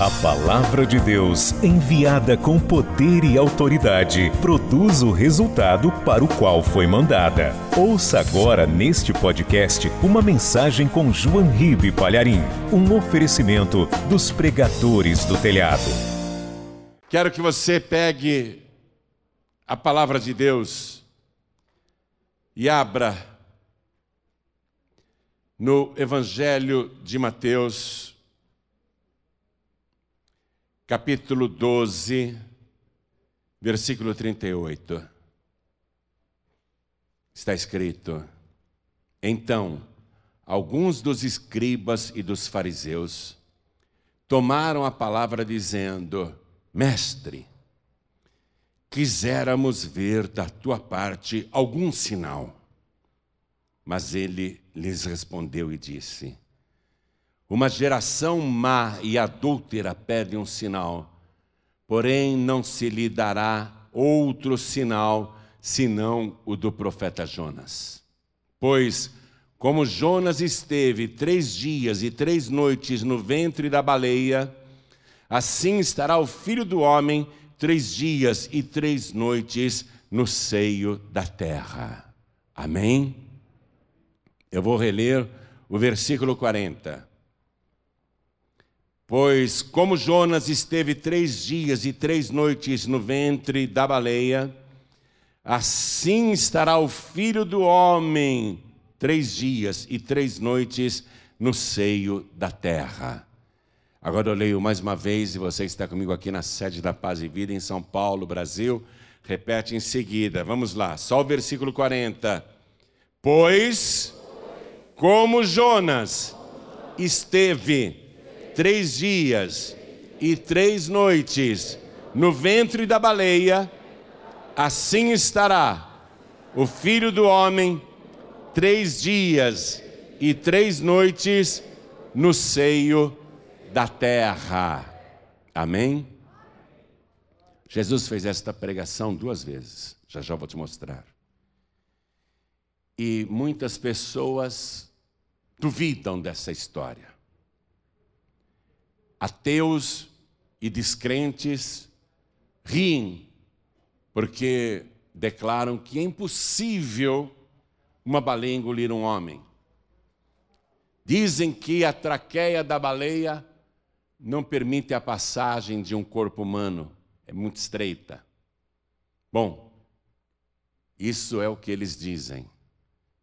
A palavra de Deus, enviada com poder e autoridade, produz o resultado para o qual foi mandada. Ouça agora neste podcast uma mensagem com João Ribe Palharim, um oferecimento dos pregadores do telhado. Quero que você pegue a palavra de Deus e abra no Evangelho de Mateus, capítulo 12, versículo 38. Está escrito: Então, alguns dos escribas e dos fariseus tomaram a palavra dizendo: Mestre, quiséramos ver da tua parte algum sinal. Mas ele lhes respondeu e disse: uma geração má e adúltera pede um sinal, porém não se lhe dará outro sinal senão o do profeta Jonas. Pois, como Jonas esteve três dias e três noites no ventre da baleia, assim estará o filho do homem três dias e três noites no seio da terra. Amém? Eu vou reler o versículo 40. Pois, como Jonas esteve três dias e três noites no ventre da baleia, assim estará o filho do homem três dias e três noites no seio da terra. Agora eu leio mais uma vez, e você está comigo aqui na sede da Paz e Vida em São Paulo, Brasil. Repete em seguida. Vamos lá, só o versículo 40. Pois, como Jonas esteve três dias e três noites no ventre da baleia, assim estará o filho do homem três dias e três noites no seio da terra. Amém? Jesus fez esta pregação duas vezes, já já vou te mostrar. E muitas pessoas duvidam dessa história ateus e descrentes riem, porque declaram que é impossível uma baleia engolir um homem. Dizem que a traqueia da baleia não permite a passagem de um corpo humano, é muito estreita. Bom, isso é o que eles dizem,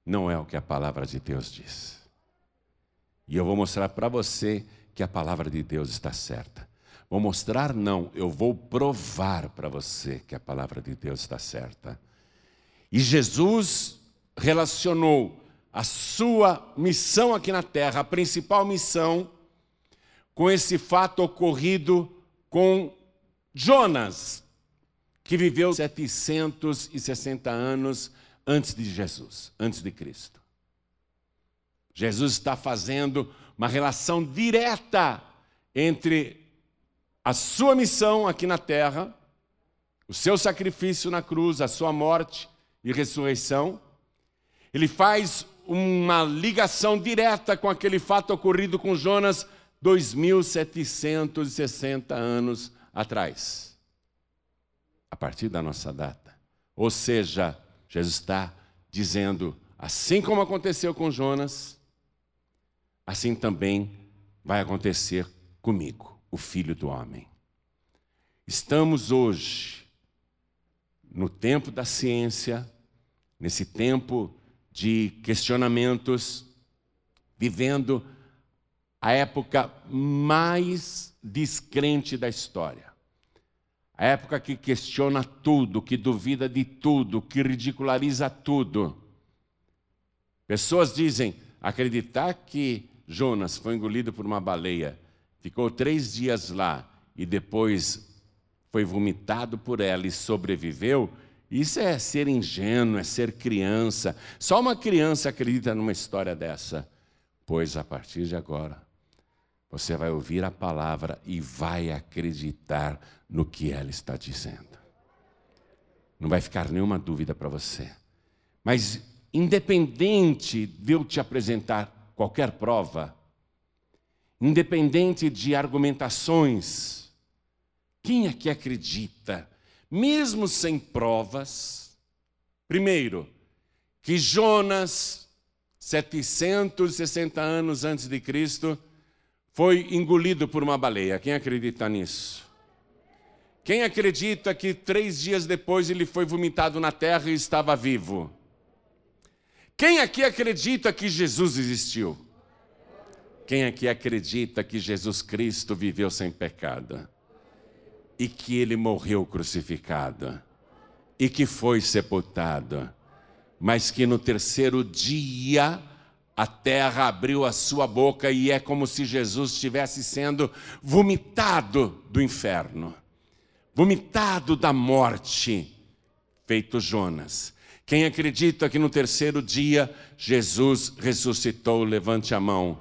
não é o que a palavra de Deus diz. E eu vou mostrar para você que a palavra de Deus está certa. Vou mostrar, não, eu vou provar para você que a palavra de Deus está certa. E Jesus relacionou a sua missão aqui na terra, a principal missão, com esse fato ocorrido com Jonas, que viveu 760 anos antes de Jesus, antes de Cristo. Jesus está fazendo uma relação direta entre a sua missão aqui na terra, o seu sacrifício na cruz, a sua morte e ressurreição. Ele faz uma ligação direta com aquele fato ocorrido com Jonas 2760 anos atrás. A partir da nossa data. Ou seja, Jesus está dizendo, assim como aconteceu com Jonas, assim também vai acontecer comigo, o filho do homem. Estamos hoje no tempo da ciência, nesse tempo de questionamentos, vivendo a época mais descrente da história. A época que questiona tudo, que duvida de tudo, que ridiculariza tudo. Pessoas dizem: acreditar que Jonas foi engolido por uma baleia, ficou três dias lá e depois foi vomitado por ela e sobreviveu, isso é ser ingênuo, é ser criança. Só uma criança acredita numa história dessa. Pois a partir de agora, você vai ouvir a palavra e vai acreditar no que ela está dizendo. Não vai ficar nenhuma dúvida para você. Mas, independente de eu te apresentar qualquer prova, independente de argumentações. Quem é que acredita, mesmo sem provas, primeiro, que Jonas, 760 anos antes de Cristo, foi engolido por uma baleia? Quem acredita nisso? Quem acredita que três dias depois ele foi vomitado na terra e estava vivo? Quem aqui acredita que Jesus existiu? Quem aqui acredita que Jesus Cristo viveu sem pecado? E que ele morreu crucificado? E que foi sepultado? Mas que no terceiro dia a terra abriu a sua boca e é como se Jesus estivesse sendo vomitado do inferno vomitado da morte, feito Jonas. Quem acredita que no terceiro dia Jesus ressuscitou, levante a mão.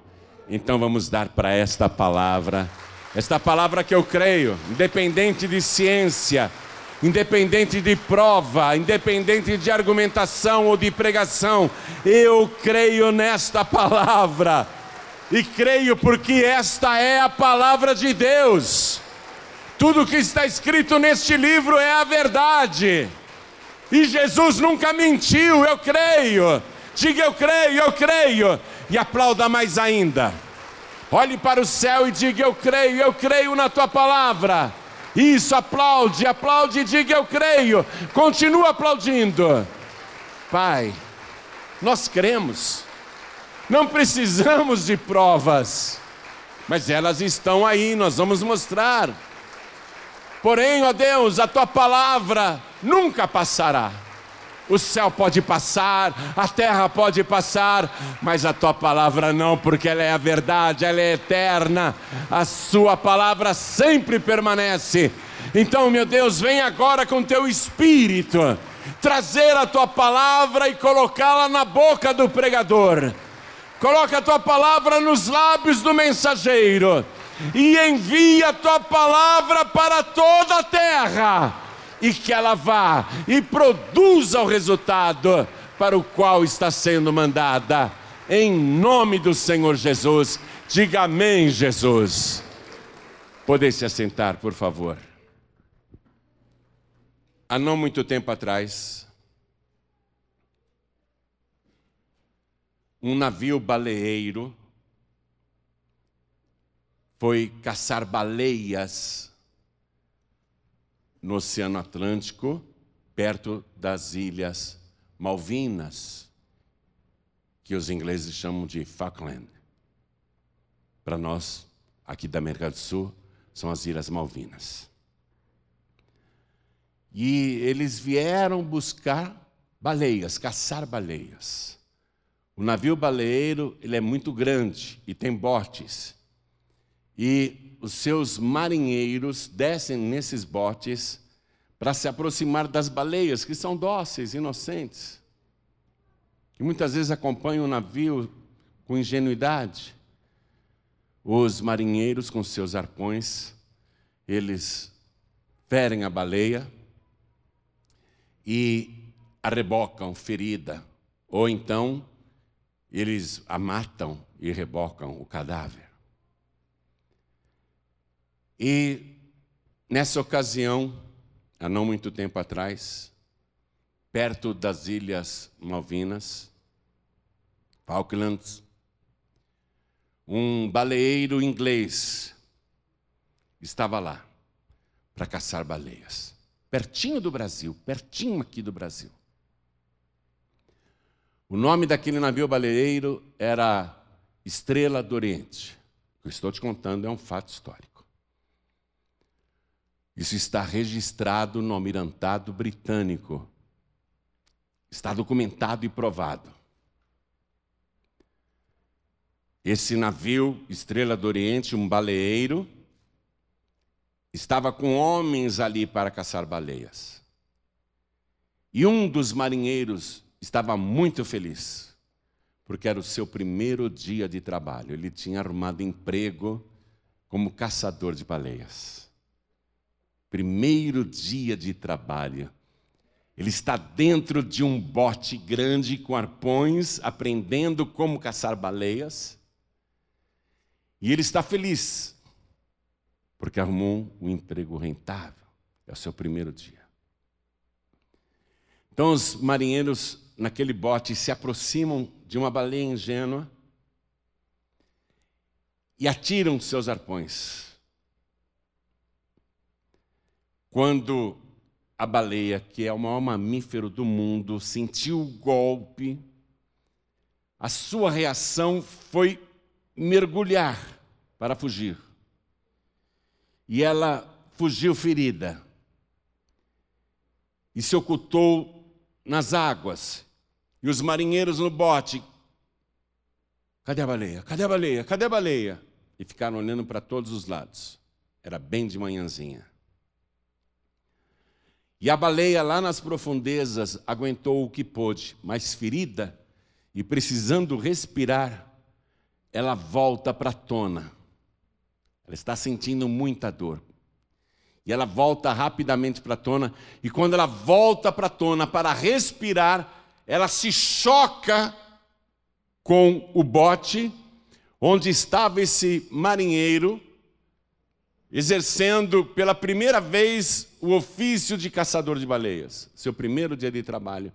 Então vamos dar para esta palavra, esta palavra que eu creio, independente de ciência, independente de prova, independente de argumentação ou de pregação, eu creio nesta palavra. E creio porque esta é a palavra de Deus. Tudo que está escrito neste livro é a verdade. E Jesus nunca mentiu, eu creio. Diga eu creio, eu creio. E aplauda mais ainda. Olhe para o céu e diga eu creio, eu creio na tua palavra. Isso, aplaude, aplaude e diga eu creio. Continua aplaudindo. Pai, nós cremos. Não precisamos de provas, mas elas estão aí, nós vamos mostrar. Porém, ó Deus, a tua palavra nunca passará. O céu pode passar, a terra pode passar, mas a tua palavra não, porque ela é a verdade, ela é eterna. A sua palavra sempre permanece. Então, meu Deus, vem agora com teu espírito trazer a tua palavra e colocá-la na boca do pregador. Coloca a tua palavra nos lábios do mensageiro e envia a tua palavra para toda a terra, e que ela vá e produza o resultado para o qual está sendo mandada, em nome do Senhor Jesus. Diga amém, Jesus. Poder se assentar, por favor. Há não muito tempo atrás, um navio baleeiro foi caçar baleias no Oceano Atlântico, perto das Ilhas Malvinas, que os ingleses chamam de Falkland. Para nós, aqui da América do Sul, são as Ilhas Malvinas. E eles vieram buscar baleias, caçar baleias. O navio baleeiro ele é muito grande e tem botes e os seus marinheiros descem nesses botes para se aproximar das baleias, que são dóceis, inocentes, que muitas vezes acompanham o navio com ingenuidade. Os marinheiros, com seus arpões, eles ferem a baleia e a rebocam ferida, ou então eles a matam e rebocam o cadáver. E nessa ocasião, há não muito tempo atrás, perto das Ilhas Malvinas, Falklands, um baleeiro inglês estava lá para caçar baleias, pertinho do Brasil, pertinho aqui do Brasil. O nome daquele navio baleeiro era Estrela do Oriente. O que estou te contando é um fato histórico. Isso está registrado no Almirantado Britânico. Está documentado e provado. Esse navio, Estrela do Oriente, um baleeiro, estava com homens ali para caçar baleias. E um dos marinheiros estava muito feliz, porque era o seu primeiro dia de trabalho. Ele tinha arrumado emprego como caçador de baleias primeiro dia de trabalho. Ele está dentro de um bote grande com arpões, aprendendo como caçar baleias. E ele está feliz, porque arrumou um emprego rentável. É o seu primeiro dia. Então os marinheiros naquele bote se aproximam de uma baleia ingênua e atiram seus arpões. Quando a baleia, que é o maior mamífero do mundo, sentiu o golpe, a sua reação foi mergulhar para fugir. E ela fugiu ferida e se ocultou nas águas. E os marinheiros no bote. Cadê a baleia? Cadê a baleia? Cadê a baleia? E ficaram olhando para todos os lados. Era bem de manhãzinha. E a baleia lá nas profundezas aguentou o que pôde, mas ferida e precisando respirar, ela volta para a tona. Ela está sentindo muita dor. E ela volta rapidamente para a tona, e quando ela volta para a tona para respirar, ela se choca com o bote onde estava esse marinheiro exercendo pela primeira vez o ofício de caçador de baleias, seu primeiro dia de trabalho.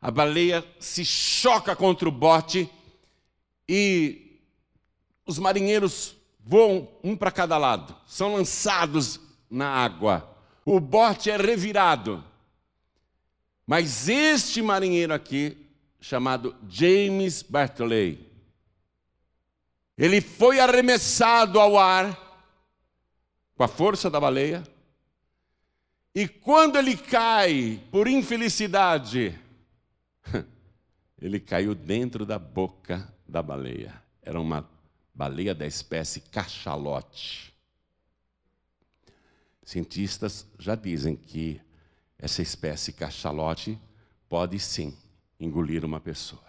A baleia se choca contra o bote e os marinheiros voam um para cada lado, são lançados na água. O bote é revirado. Mas este marinheiro aqui, chamado James Bartley, ele foi arremessado ao ar com a força da baleia, e quando ele cai, por infelicidade, ele caiu dentro da boca da baleia. Era uma baleia da espécie cachalote. Cientistas já dizem que essa espécie cachalote pode sim engolir uma pessoa.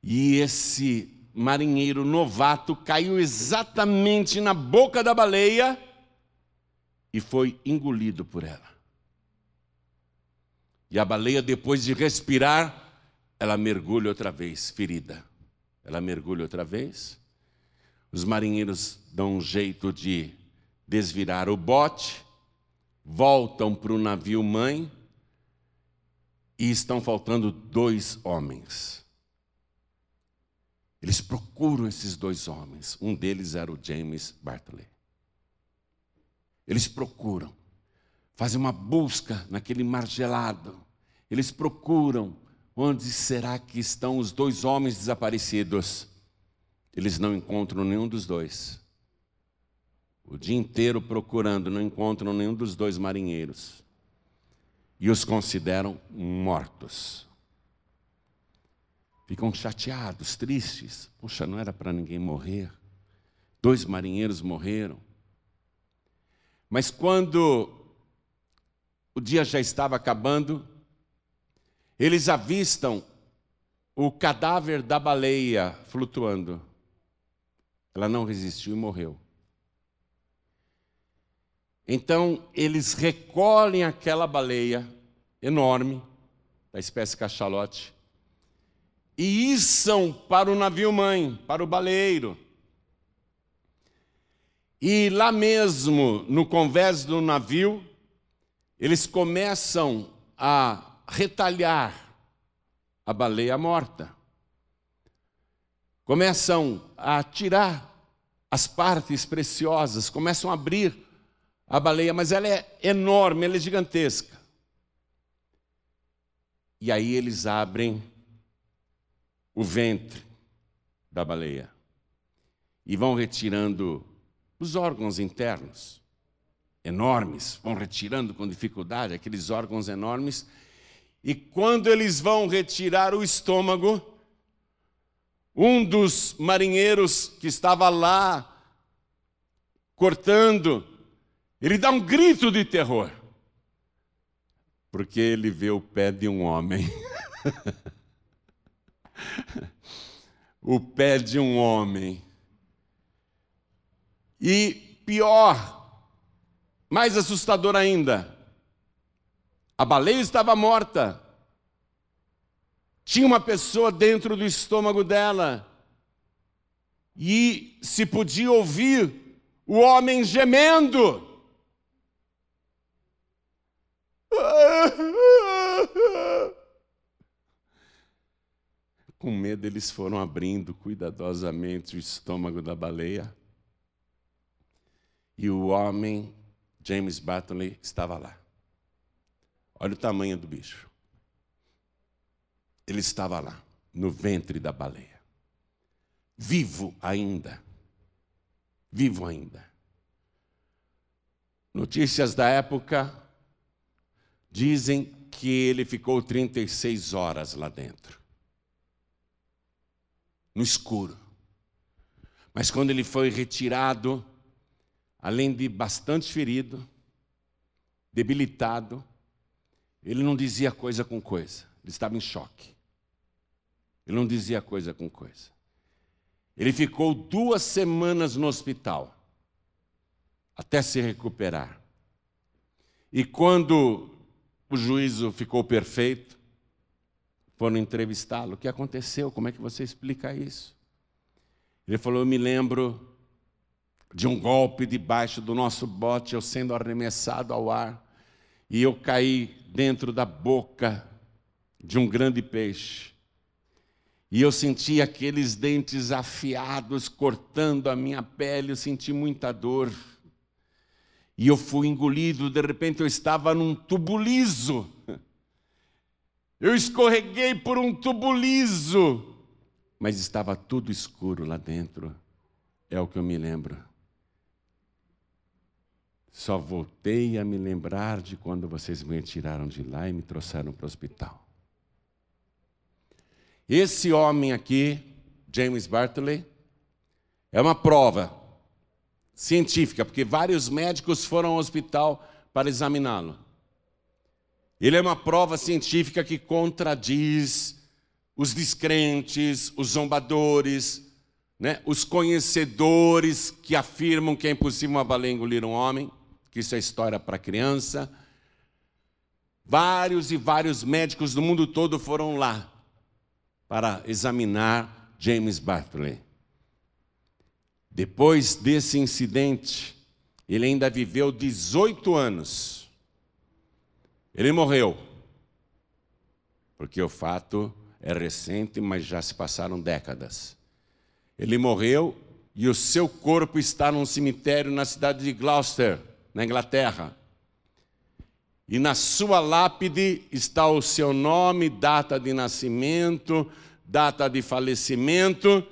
E esse marinheiro novato caiu exatamente na boca da baleia e foi engolido por ela. E a baleia, depois de respirar, ela mergulha outra vez, ferida. Ela mergulha outra vez. Os marinheiros dão um jeito de desvirar o bote, voltam para o navio mãe e estão faltando dois homens. Eles procuram esses dois homens. Um deles era o James Bartley. Eles procuram, fazem uma busca naquele mar gelado. Eles procuram onde será que estão os dois homens desaparecidos. Eles não encontram nenhum dos dois. O dia inteiro procurando, não encontram nenhum dos dois marinheiros. E os consideram mortos. Ficam chateados, tristes. Puxa, não era para ninguém morrer. Dois marinheiros morreram. Mas quando o dia já estava acabando, eles avistam o cadáver da baleia flutuando. Ela não resistiu e morreu. Então, eles recolhem aquela baleia enorme, da espécie cachalote, e içam para o navio-mãe, para o baleiro. E lá mesmo, no convés do navio, eles começam a retalhar a baleia morta. Começam a tirar as partes preciosas, começam a abrir a baleia, mas ela é enorme, ela é gigantesca. E aí eles abrem o ventre da baleia e vão retirando os órgãos internos, enormes, vão retirando com dificuldade aqueles órgãos enormes, e quando eles vão retirar o estômago, um dos marinheiros que estava lá cortando ele dá um grito de terror, porque ele vê o pé de um homem. o pé de um homem. E pior, mais assustador ainda, a baleia estava morta. Tinha uma pessoa dentro do estômago dela. e se podia ouvir o homem gemendo. Com medo, eles foram abrindo cuidadosamente o estômago da baleia. E o homem, James Bartley, estava lá. Olha o tamanho do bicho. Ele estava lá, no ventre da baleia. Vivo ainda. Vivo ainda. Notícias da época dizem que ele ficou 36 horas lá dentro no escuro. Mas quando ele foi retirado, além de bastante ferido, debilitado, ele não dizia coisa com coisa, ele estava em choque. Ele não dizia coisa com coisa. Ele ficou duas semanas no hospital, até se recuperar. E quando o juízo ficou perfeito, foram entrevistá-lo. O que aconteceu? Como é que você explica isso? Ele falou: Eu me lembro de um golpe debaixo do nosso bote, eu sendo arremessado ao ar, e eu caí dentro da boca de um grande peixe. E eu senti aqueles dentes afiados cortando a minha pele, eu senti muita dor. E eu fui engolido, de repente eu estava num tubo liso. Eu escorreguei por um tubo liso, mas estava tudo escuro lá dentro. É o que eu me lembro. Só voltei a me lembrar de quando vocês me tiraram de lá e me trouxeram para o hospital. Esse homem aqui, James Bartley, é uma prova científica, porque vários médicos foram ao hospital para examiná-lo. Ele é uma prova científica que contradiz os descrentes, os zombadores, né? os conhecedores que afirmam que é impossível uma baleia engolir um homem, que isso é história para criança. Vários e vários médicos do mundo todo foram lá para examinar James Bartley. Depois desse incidente, ele ainda viveu 18 anos ele morreu. Porque o fato é recente, mas já se passaram décadas. Ele morreu e o seu corpo está num cemitério na cidade de Gloucester, na Inglaterra. E na sua lápide está o seu nome, data de nascimento, data de falecimento,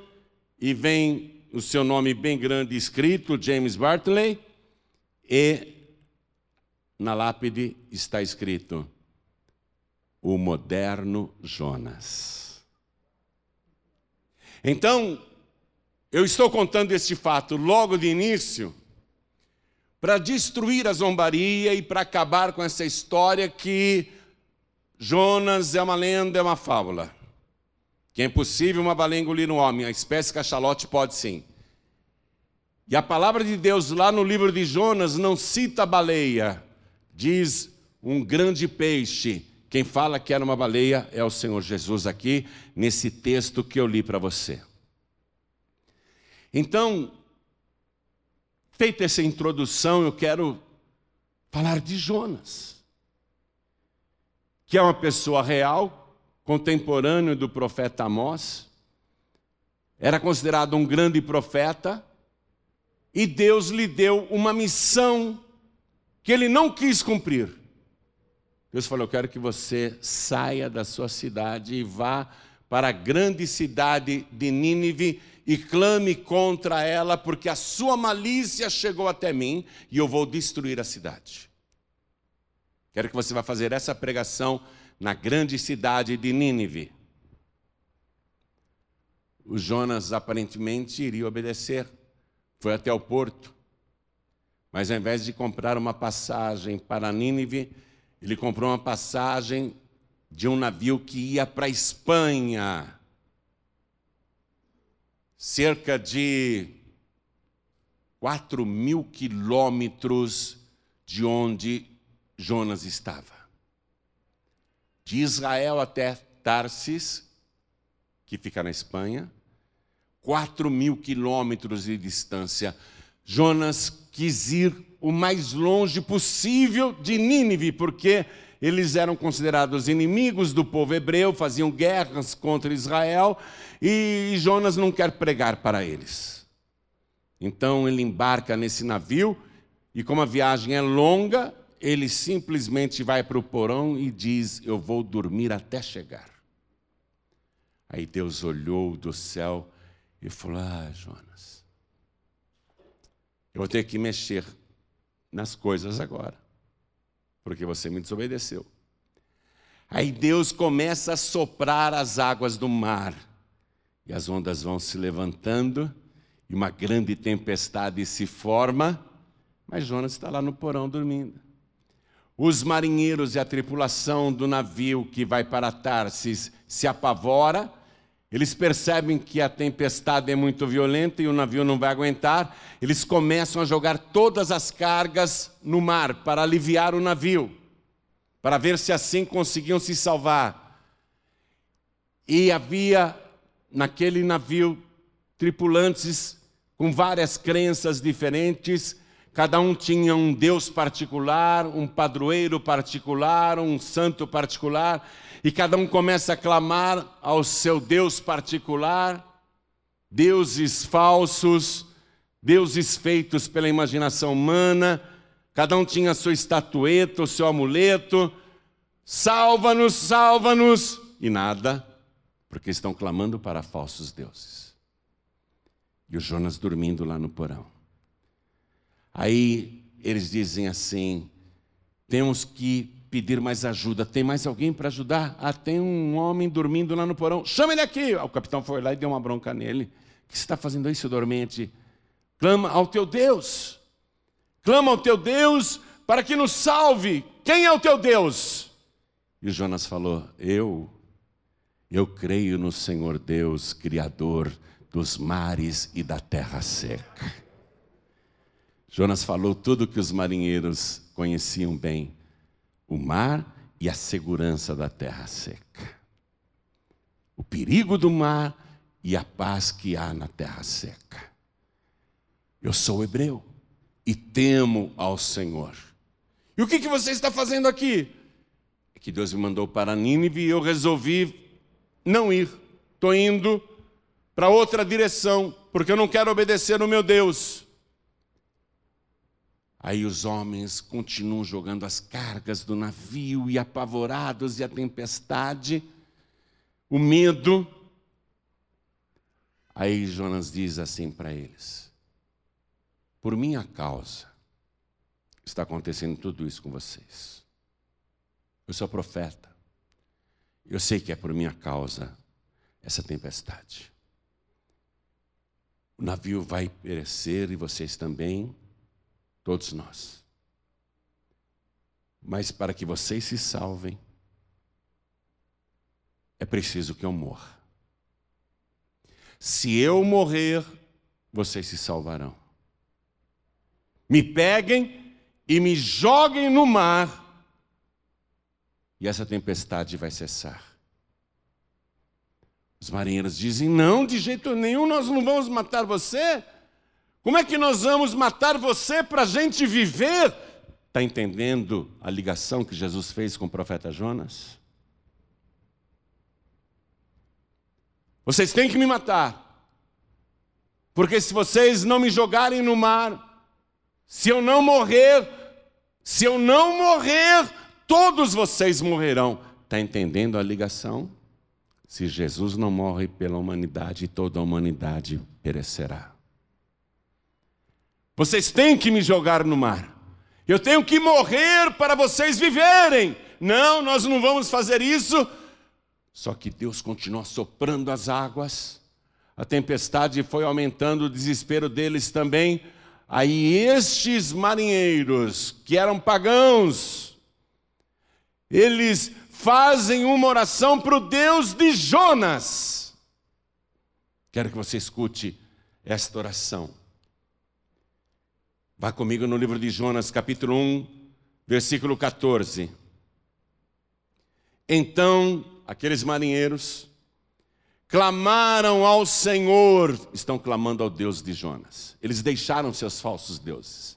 e vem o seu nome bem grande escrito, James Bartley, e na lápide está escrito: o moderno Jonas. Então, eu estou contando este fato logo de início para destruir a zombaria e para acabar com essa história que Jonas é uma lenda, é uma fábula. Que é impossível uma baleia engolir um homem, a espécie cachalote pode sim. E a palavra de Deus lá no livro de Jonas não cita baleia, diz um grande peixe. Quem fala que era uma baleia é o Senhor Jesus aqui, nesse texto que eu li para você. Então, feita essa introdução, eu quero falar de Jonas, que é uma pessoa real, contemporâneo do profeta Amós, era considerado um grande profeta, e Deus lhe deu uma missão que ele não quis cumprir. Deus falou: Eu quero que você saia da sua cidade e vá para a grande cidade de Nínive e clame contra ela, porque a sua malícia chegou até mim e eu vou destruir a cidade. Quero que você vá fazer essa pregação na grande cidade de Nínive. O Jonas aparentemente iria obedecer. Foi até o porto. Mas ao invés de comprar uma passagem para Nínive, ele comprou uma passagem de um navio que ia para a Espanha. Cerca de 4 mil quilômetros de onde Jonas estava. De Israel até Tarsis, que fica na Espanha, 4 mil quilômetros de distância. Jonas quis ir o mais longe possível de Nínive, porque eles eram considerados inimigos do povo hebreu, faziam guerras contra Israel, e Jonas não quer pregar para eles. Então ele embarca nesse navio, e como a viagem é longa, ele simplesmente vai para o porão e diz: Eu vou dormir até chegar. Aí Deus olhou do céu e falou: Ah, Jonas, eu vou ter que mexer nas coisas agora, porque você me desobedeceu. Aí Deus começa a soprar as águas do mar, e as ondas vão se levantando, e uma grande tempestade se forma, mas Jonas está lá no porão dormindo. Os marinheiros e a tripulação do navio que vai para Tarsis se apavora, eles percebem que a tempestade é muito violenta e o navio não vai aguentar, eles começam a jogar todas as cargas no mar para aliviar o navio, para ver se assim conseguiam se salvar. E havia naquele navio tripulantes com várias crenças diferentes, Cada um tinha um Deus particular, um padroeiro particular, um santo particular, e cada um começa a clamar ao seu Deus particular, deuses falsos, deuses feitos pela imaginação humana, cada um tinha a sua estatueta, o seu amuleto, salva-nos, salva-nos, e nada, porque estão clamando para falsos deuses. E o Jonas dormindo lá no porão. Aí eles dizem assim: temos que pedir mais ajuda. Tem mais alguém para ajudar? Ah, tem um homem dormindo lá no porão. Chama ele aqui. O capitão foi lá e deu uma bronca nele. O que você está fazendo seu dormente? Clama ao teu Deus. Clama ao teu Deus para que nos salve. Quem é o teu Deus? E Jonas falou: Eu, eu creio no Senhor Deus, Criador dos mares e da terra seca. Jonas falou tudo o que os marinheiros conheciam bem: o mar e a segurança da terra seca. O perigo do mar e a paz que há na terra seca. Eu sou hebreu e temo ao Senhor. E o que, que você está fazendo aqui? É que Deus me mandou para Nínive e eu resolvi não ir. Estou indo para outra direção, porque eu não quero obedecer o meu Deus. Aí os homens continuam jogando as cargas do navio e apavorados, e a tempestade, o medo. Aí Jonas diz assim para eles: Por minha causa está acontecendo tudo isso com vocês. Eu sou profeta. Eu sei que é por minha causa essa tempestade. O navio vai perecer e vocês também todos nós. Mas para que vocês se salvem, é preciso que eu morra. Se eu morrer, vocês se salvarão. Me peguem e me joguem no mar, e essa tempestade vai cessar. Os marinheiros dizem: Não, de jeito nenhum, nós não vamos matar você. Como é que nós vamos matar você para a gente viver? Está entendendo a ligação que Jesus fez com o profeta Jonas? Vocês têm que me matar, porque se vocês não me jogarem no mar, se eu não morrer, se eu não morrer, todos vocês morrerão. Está entendendo a ligação? Se Jesus não morre pela humanidade, toda a humanidade perecerá. Vocês têm que me jogar no mar. Eu tenho que morrer para vocês viverem. Não, nós não vamos fazer isso. Só que Deus continua soprando as águas. A tempestade foi aumentando o desespero deles também. Aí estes marinheiros, que eram pagãos, eles fazem uma oração para o Deus de Jonas. Quero que você escute esta oração. Vá comigo no livro de Jonas, capítulo 1, versículo 14. Então, aqueles marinheiros clamaram ao Senhor, estão clamando ao Deus de Jonas. Eles deixaram seus falsos deuses,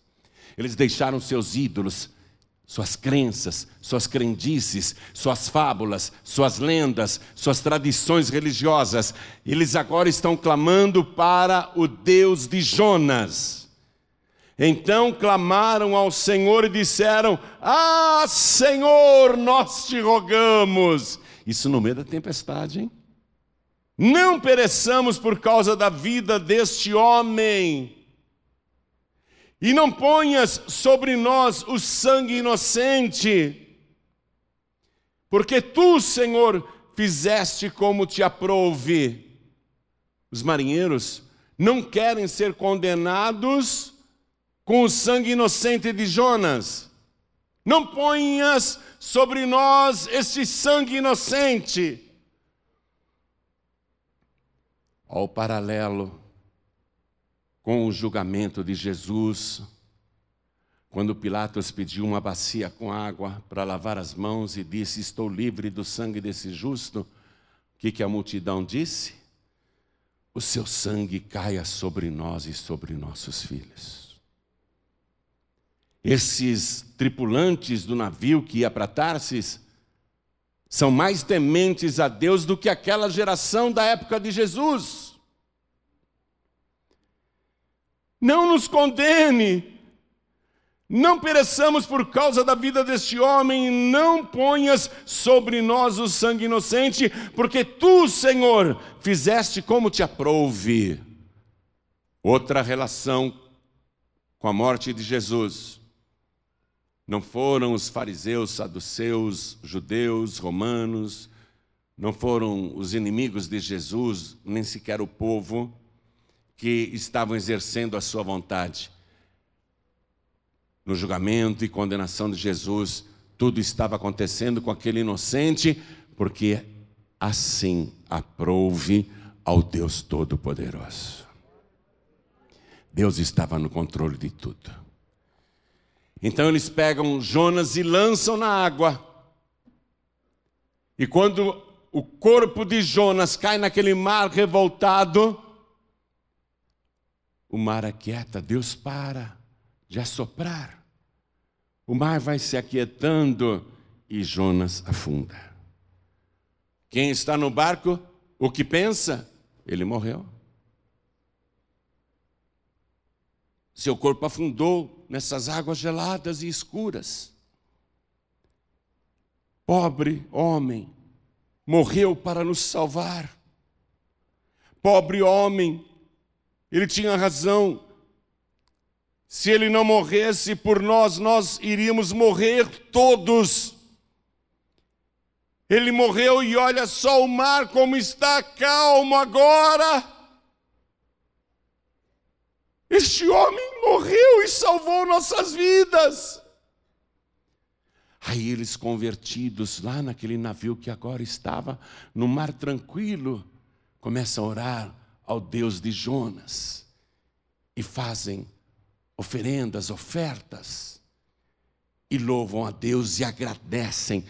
eles deixaram seus ídolos, suas crenças, suas crendices, suas fábulas, suas lendas, suas tradições religiosas. Eles agora estão clamando para o Deus de Jonas. Então clamaram ao Senhor e disseram: Ah, Senhor, nós te rogamos. Isso no meio da tempestade, hein? Não pereçamos por causa da vida deste homem e não ponhas sobre nós o sangue inocente, porque tu, Senhor, fizeste como te aprouve. Os marinheiros não querem ser condenados com o sangue inocente de Jonas. Não ponhas sobre nós este sangue inocente. Ao paralelo com o julgamento de Jesus, quando Pilatos pediu uma bacia com água para lavar as mãos e disse: Estou livre do sangue desse justo, o que, que a multidão disse? O seu sangue caia sobre nós e sobre nossos filhos. Esses tripulantes do navio que ia para Tarsis são mais tementes a Deus do que aquela geração da época de Jesus. Não nos condene. Não pereçamos por causa da vida deste homem, não ponhas sobre nós o sangue inocente, porque tu, Senhor, fizeste como te aprouve. Outra relação com a morte de Jesus. Não foram os fariseus, saduceus, judeus, romanos, não foram os inimigos de Jesus, nem sequer o povo que estavam exercendo a sua vontade. No julgamento e condenação de Jesus, tudo estava acontecendo com aquele inocente, porque assim aprouve ao Deus Todo-Poderoso. Deus estava no controle de tudo. Então eles pegam Jonas e lançam na água. E quando o corpo de Jonas cai naquele mar revoltado, o mar aquieta, Deus para de assoprar. O mar vai se aquietando e Jonas afunda. Quem está no barco, o que pensa? Ele morreu. Seu corpo afundou nessas águas geladas e escuras. Pobre homem, morreu para nos salvar. Pobre homem, ele tinha razão. Se ele não morresse por nós, nós iríamos morrer todos. Ele morreu e olha só o mar como está calmo agora. Este homem morreu e salvou nossas vidas. Aí eles convertidos lá naquele navio que agora estava no mar tranquilo, começam a orar ao Deus de Jonas e fazem oferendas, ofertas e louvam a Deus e agradecem.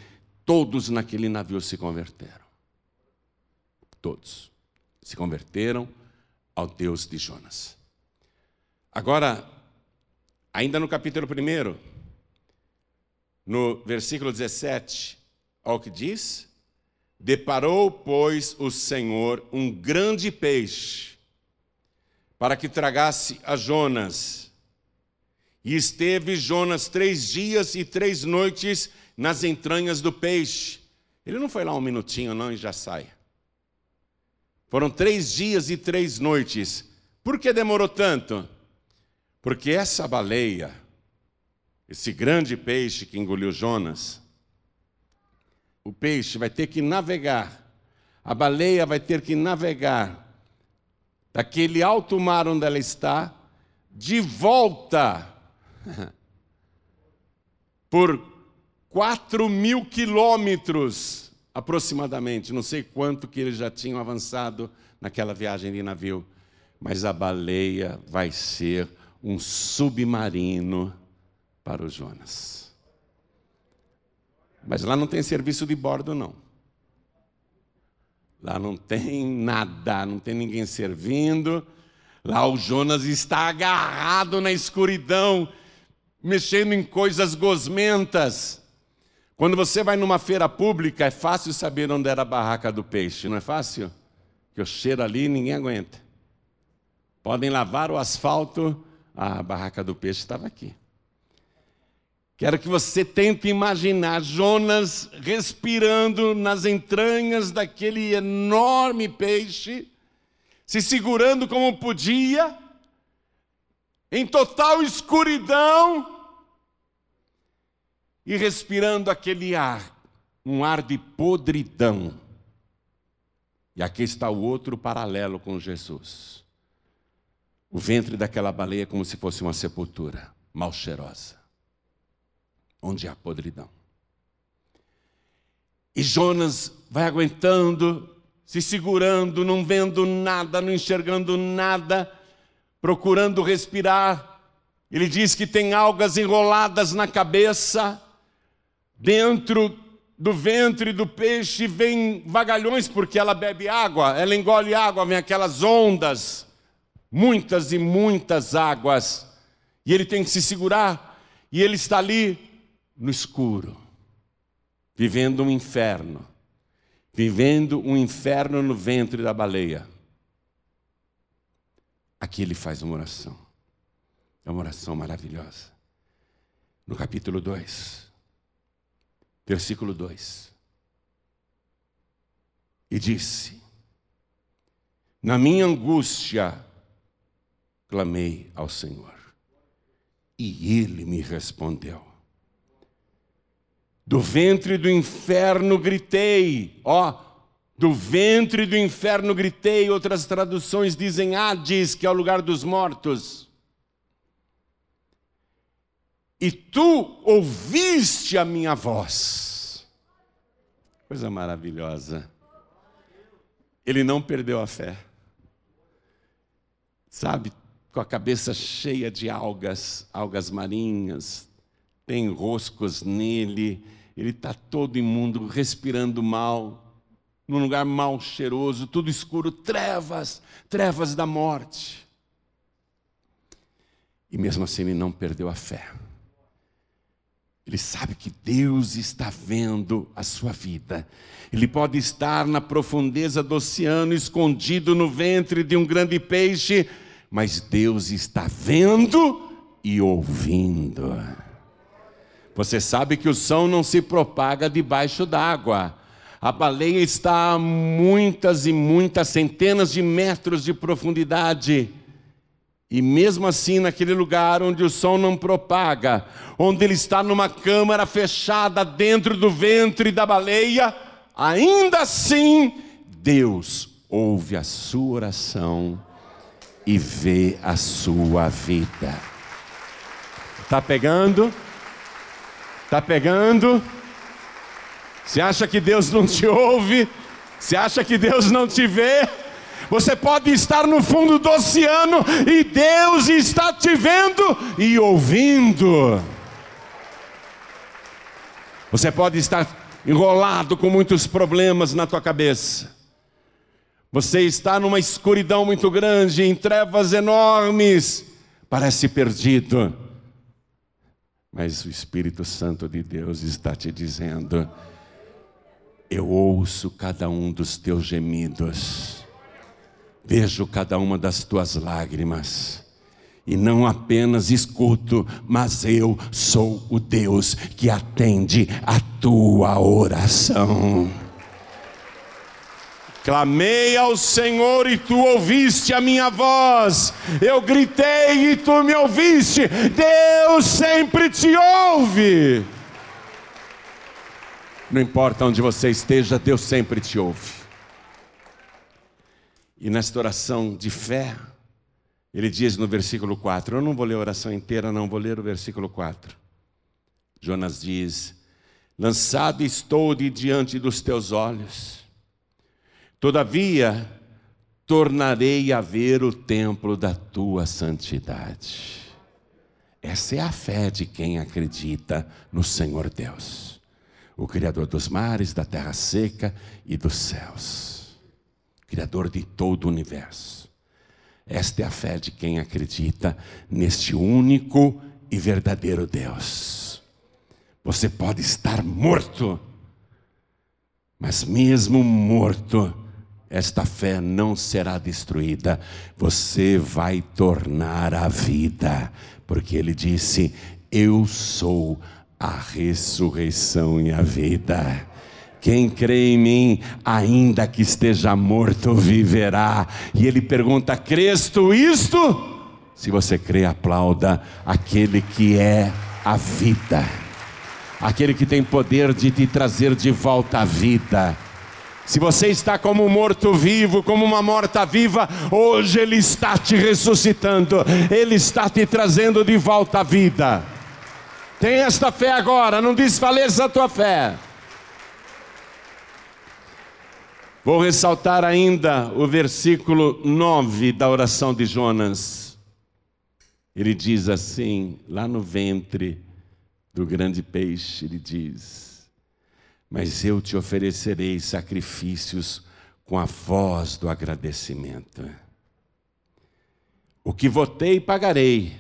Todos naquele navio se converteram. Todos se converteram ao Deus de Jonas. Agora, ainda no capítulo 1, no versículo 17, olha o que diz: Deparou, pois, o Senhor um grande peixe para que tragasse a Jonas. E esteve Jonas três dias e três noites nas entranhas do peixe. Ele não foi lá um minutinho, não, e já sai. Foram três dias e três noites. Por que demorou tanto? Porque essa baleia, esse grande peixe que engoliu Jonas, o peixe vai ter que navegar, a baleia vai ter que navegar daquele alto mar onde ela está, de volta por 4 mil quilômetros aproximadamente, não sei quanto que eles já tinham avançado naquela viagem de navio, mas a baleia vai ser um submarino para o Jonas. Mas lá não tem serviço de bordo, não. Lá não tem nada, não tem ninguém servindo. Lá o Jonas está agarrado na escuridão, mexendo em coisas gosmentas. Quando você vai numa feira pública, é fácil saber onde era a barraca do peixe, não é fácil? Que o cheiro ali ninguém aguenta. Podem lavar o asfalto, a barraca do peixe estava aqui. Quero que você tente imaginar Jonas respirando nas entranhas daquele enorme peixe, se segurando como podia, em total escuridão, e respirando aquele ar, um ar de podridão. E aqui está o outro paralelo com Jesus. O ventre daquela baleia como se fosse uma sepultura mal cheirosa, onde há podridão. E Jonas vai aguentando, se segurando, não vendo nada, não enxergando nada, procurando respirar. Ele diz que tem algas enroladas na cabeça, Dentro do ventre do peixe vem vagalhões, porque ela bebe água, ela engole água, vem aquelas ondas, muitas e muitas águas, e ele tem que se segurar, e ele está ali no escuro, vivendo um inferno, vivendo um inferno no ventre da baleia. Aqui ele faz uma oração, é uma oração maravilhosa. No capítulo 2 versículo 2. E disse: Na minha angústia clamei ao Senhor, e ele me respondeu. Do ventre do inferno gritei, ó, do ventre do inferno gritei, outras traduções dizem Hades, que é o lugar dos mortos e tu ouviste a minha voz. Coisa maravilhosa. Ele não perdeu a fé. Sabe, com a cabeça cheia de algas, algas marinhas, tem roscos nele, ele está todo imundo, respirando mal, num lugar mal cheiroso, tudo escuro, trevas, trevas da morte. E mesmo assim ele não perdeu a fé. Ele sabe que Deus está vendo a sua vida. Ele pode estar na profundeza do oceano, escondido no ventre de um grande peixe, mas Deus está vendo e ouvindo. Você sabe que o som não se propaga debaixo d'água. A baleia está a muitas e muitas centenas de metros de profundidade. E mesmo assim, naquele lugar onde o som não propaga, onde ele está numa câmara fechada dentro do ventre da baleia, ainda assim, Deus ouve a sua oração e vê a sua vida. Está pegando? Está pegando? Você acha que Deus não te ouve? Você acha que Deus não te vê? Você pode estar no fundo do oceano e Deus está te vendo e ouvindo. Você pode estar enrolado com muitos problemas na tua cabeça. Você está numa escuridão muito grande, em trevas enormes, parece perdido. Mas o Espírito Santo de Deus está te dizendo: Eu ouço cada um dos teus gemidos. Vejo cada uma das tuas lágrimas. E não apenas escuto, mas eu sou o Deus que atende a tua oração. Clamei ao Senhor e tu ouviste a minha voz. Eu gritei e tu me ouviste. Deus sempre te ouve. Não importa onde você esteja, Deus sempre te ouve. E nesta oração de fé, ele diz no versículo 4, eu não vou ler a oração inteira, não, vou ler o versículo 4. Jonas diz: Lançado estou de diante dos teus olhos, todavia tornarei a ver o templo da tua santidade. Essa é a fé de quem acredita no Senhor Deus, o Criador dos mares, da terra seca e dos céus. Criador de todo o universo. Esta é a fé de quem acredita neste único e verdadeiro Deus. Você pode estar morto, mas mesmo morto, esta fé não será destruída, você vai tornar a vida, porque ele disse: Eu sou a ressurreição e a vida. Quem crê em mim, ainda que esteja morto, viverá. E ele pergunta: Crês tu isto? Se você crê, aplauda aquele que é a vida, aquele que tem poder de te trazer de volta à vida. Se você está como um morto-vivo, como uma morta-viva, hoje Ele está te ressuscitando, Ele está te trazendo de volta à vida. Tem esta fé agora, não desfaleça a tua fé. Vou ressaltar ainda o versículo 9 da oração de Jonas. Ele diz assim, lá no ventre do grande peixe, ele diz: Mas eu te oferecerei sacrifícios com a voz do agradecimento. O que votei, pagarei.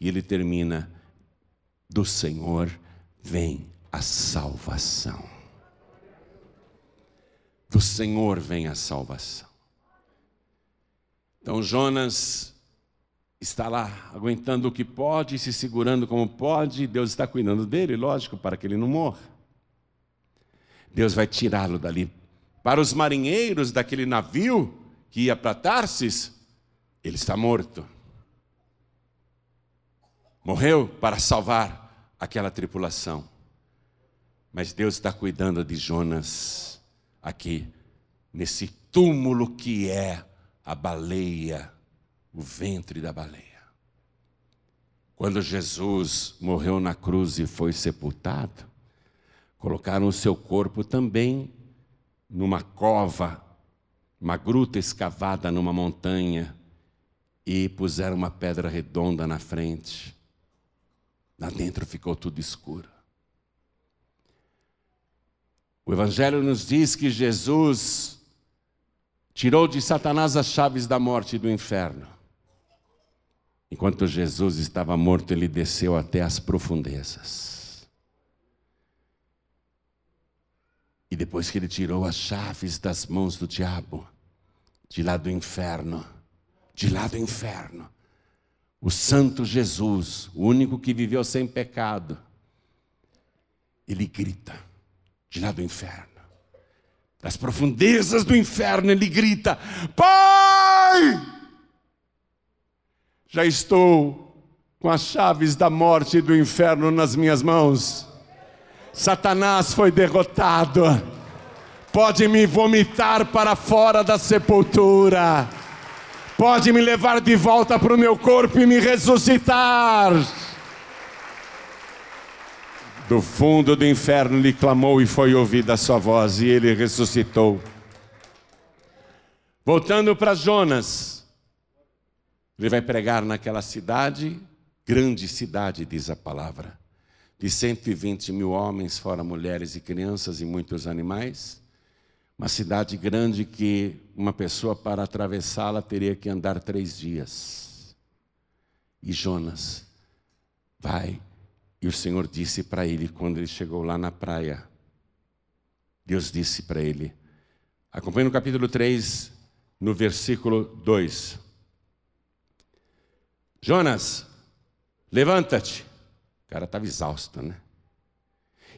E ele termina: Do Senhor vem a salvação do Senhor vem a salvação. Então Jonas está lá aguentando o que pode, se segurando como pode, Deus está cuidando dele, lógico, para que ele não morra. Deus vai tirá-lo dali. Para os marinheiros daquele navio que ia para Tarsis, ele está morto. Morreu para salvar aquela tripulação. Mas Deus está cuidando de Jonas aqui, nesse túmulo que é a baleia, o ventre da baleia. Quando Jesus morreu na cruz e foi sepultado, colocaram o seu corpo também numa cova, uma gruta escavada numa montanha, e puseram uma pedra redonda na frente. Lá dentro ficou tudo escuro. O Evangelho nos diz que Jesus tirou de Satanás as chaves da morte e do inferno. Enquanto Jesus estava morto, ele desceu até as profundezas. E depois que ele tirou as chaves das mãos do diabo, de lá do inferno, de lá do inferno, o Santo Jesus, o único que viveu sem pecado, ele grita de lá do inferno. Das profundezas do inferno ele grita: Pai! Já estou com as chaves da morte e do inferno nas minhas mãos. Satanás foi derrotado. Pode me vomitar para fora da sepultura. Pode me levar de volta para o meu corpo e me ressuscitar. Do fundo do inferno lhe clamou e foi ouvida a sua voz, e ele ressuscitou. Voltando para Jonas, ele vai pregar naquela cidade, grande cidade, diz a palavra, de 120 mil homens, fora mulheres e crianças e muitos animais. Uma cidade grande que uma pessoa para atravessá-la teria que andar três dias. E Jonas vai e o Senhor disse para ele, quando ele chegou lá na praia, Deus disse para ele, acompanhe no capítulo 3, no versículo 2: Jonas, levanta-te. O cara estava exausto, né?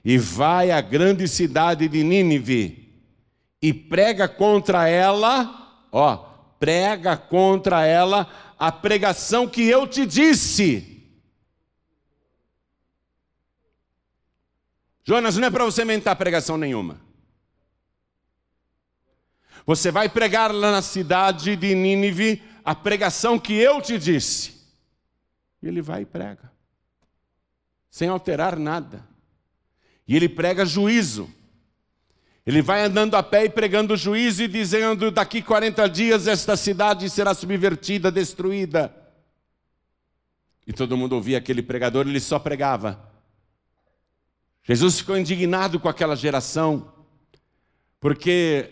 E vai à grande cidade de Nínive e prega contra ela, ó, prega contra ela a pregação que eu te disse. Jonas, não é para você mentar pregação nenhuma. Você vai pregar lá na cidade de Nínive a pregação que eu te disse. E ele vai e prega, sem alterar nada. E ele prega juízo. Ele vai andando a pé e pregando juízo e dizendo: daqui 40 dias esta cidade será subvertida, destruída. E todo mundo ouvia aquele pregador, ele só pregava. Jesus ficou indignado com aquela geração, porque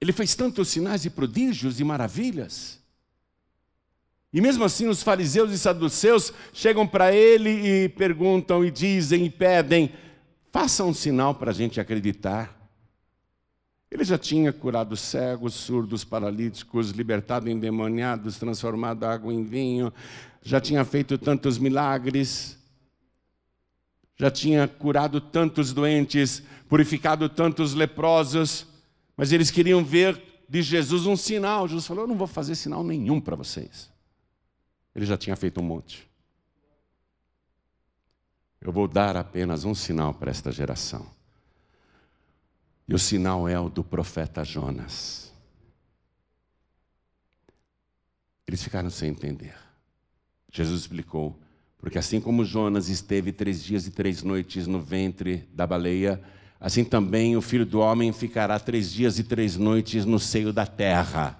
Ele fez tantos sinais e prodígios e maravilhas. E mesmo assim, os fariseus e saduceus chegam para ele e perguntam, e dizem, e pedem: faça um sinal para a gente acreditar. Ele já tinha curado cegos, surdos, paralíticos, libertado endemoniados, transformado água em vinho, já tinha feito tantos milagres, já tinha curado tantos doentes, purificado tantos leprosos, mas eles queriam ver de Jesus um sinal. Jesus falou: Eu não vou fazer sinal nenhum para vocês. Ele já tinha feito um monte. Eu vou dar apenas um sinal para esta geração. E o sinal é o do profeta Jonas. Eles ficaram sem entender. Jesus explicou: porque assim como Jonas esteve três dias e três noites no ventre da baleia, assim também o filho do homem ficará três dias e três noites no seio da terra.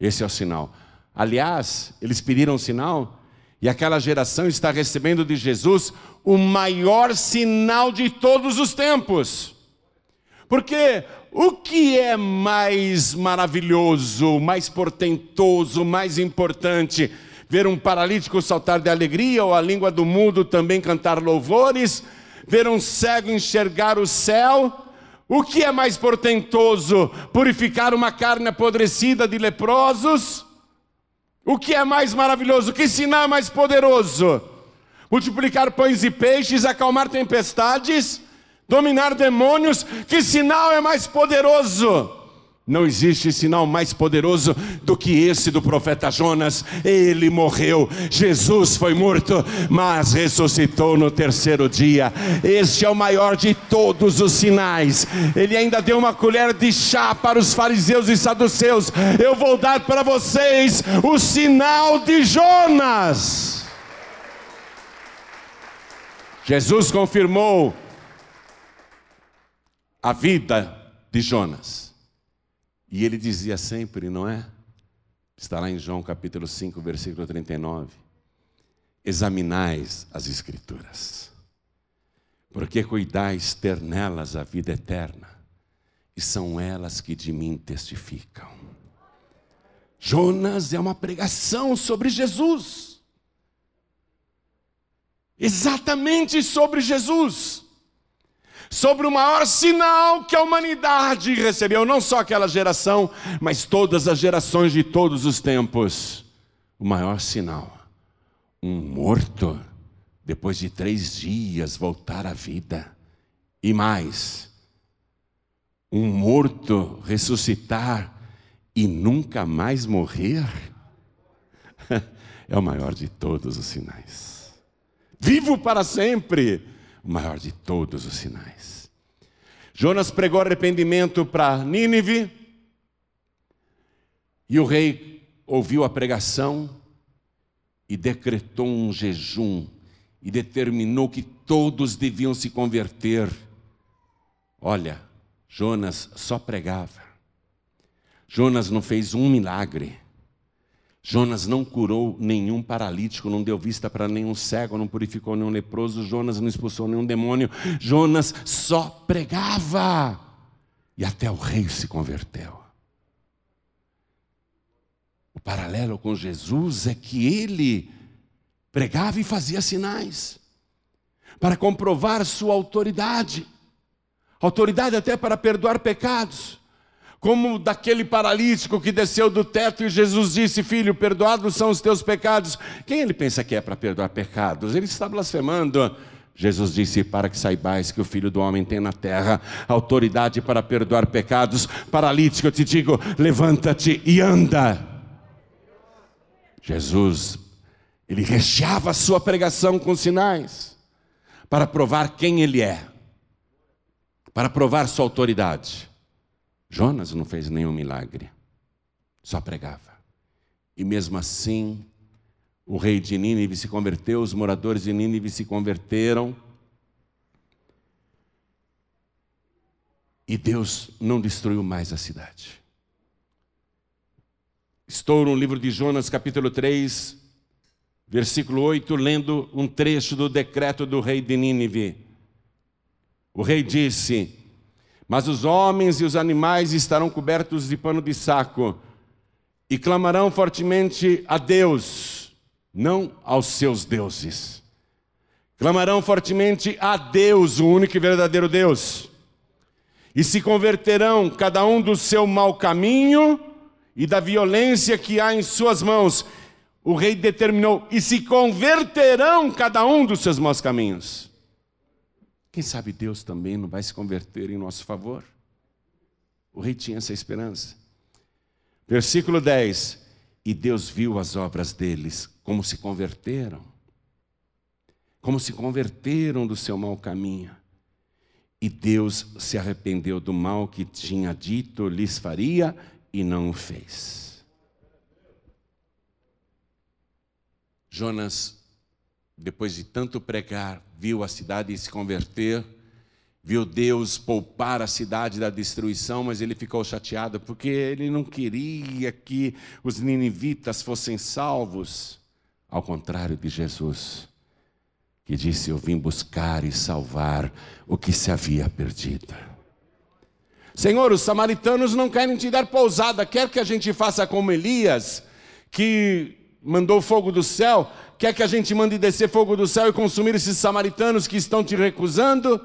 Esse é o sinal. Aliás, eles pediram um sinal, e aquela geração está recebendo de Jesus o maior sinal de todos os tempos. Porque o que é mais maravilhoso, mais portentoso, mais importante? Ver um paralítico saltar de alegria ou a língua do mundo também cantar louvores? Ver um cego enxergar o céu? O que é mais portentoso? Purificar uma carne apodrecida de leprosos? O que é mais maravilhoso? Que sinal é mais poderoso? Multiplicar pães e peixes, acalmar tempestades? dominar demônios, que sinal é mais poderoso? Não existe sinal mais poderoso do que esse do profeta Jonas. Ele morreu, Jesus foi morto, mas ressuscitou no terceiro dia. Este é o maior de todos os sinais. Ele ainda deu uma colher de chá para os fariseus e saduceus. Eu vou dar para vocês o sinal de Jonas. Jesus confirmou a vida de Jonas. E ele dizia sempre, não é? Está lá em João capítulo 5, versículo 39. Examinais as Escrituras, porque cuidais ter nelas a vida eterna, e são elas que de mim testificam. Jonas é uma pregação sobre Jesus, exatamente sobre Jesus sobre o maior sinal que a humanidade recebeu, não só aquela geração, mas todas as gerações de todos os tempos. O maior sinal: um morto, depois de três dias, voltar à vida. E mais, um morto ressuscitar e nunca mais morrer. É o maior de todos os sinais. Vivo para sempre o maior de todos os sinais. Jonas pregou arrependimento para Nínive, e o rei ouviu a pregação e decretou um jejum e determinou que todos deviam se converter. Olha, Jonas só pregava. Jonas não fez um milagre. Jonas não curou nenhum paralítico, não deu vista para nenhum cego, não purificou nenhum leproso, Jonas não expulsou nenhum demônio, Jonas só pregava. E até o rei se converteu. O paralelo com Jesus é que ele pregava e fazia sinais para comprovar sua autoridade autoridade até para perdoar pecados como daquele paralítico que desceu do teto e Jesus disse: Filho, perdoados são os teus pecados. Quem ele pensa que é para perdoar pecados? Ele está blasfemando. Jesus disse: Para que saibais que o Filho do Homem tem na terra autoridade para perdoar pecados. Paralítico, eu te digo: levanta-te e anda. Jesus, ele recheava a sua pregação com sinais, para provar quem ele é, para provar sua autoridade. Jonas não fez nenhum milagre, só pregava. E mesmo assim, o rei de Nínive se converteu, os moradores de Nínive se converteram. E Deus não destruiu mais a cidade. Estou no livro de Jonas, capítulo 3, versículo 8, lendo um trecho do decreto do rei de Nínive. O rei disse: Mas os homens e os animais estarão cobertos de pano de saco e clamarão fortemente a Deus, não aos seus deuses. Clamarão fortemente a Deus, o único e verdadeiro Deus. E se converterão cada um do seu mau caminho e da violência que há em suas mãos. O rei determinou: e se converterão cada um dos seus maus caminhos. Quem sabe Deus também não vai se converter em nosso favor? O rei tinha essa esperança. Versículo 10: E Deus viu as obras deles, como se converteram, como se converteram do seu mau caminho. E Deus se arrependeu do mal que tinha dito lhes faria e não o fez. Jonas depois de tanto pregar, viu a cidade se converter, viu Deus poupar a cidade da destruição, mas ele ficou chateado porque ele não queria que os ninivitas fossem salvos, ao contrário de Jesus, que disse: Eu vim buscar e salvar o que se havia perdido. Senhor, os samaritanos não querem te dar pousada, quer que a gente faça como Elias, que mandou fogo do céu, quer que a gente mande descer fogo do céu e consumir esses samaritanos que estão te recusando?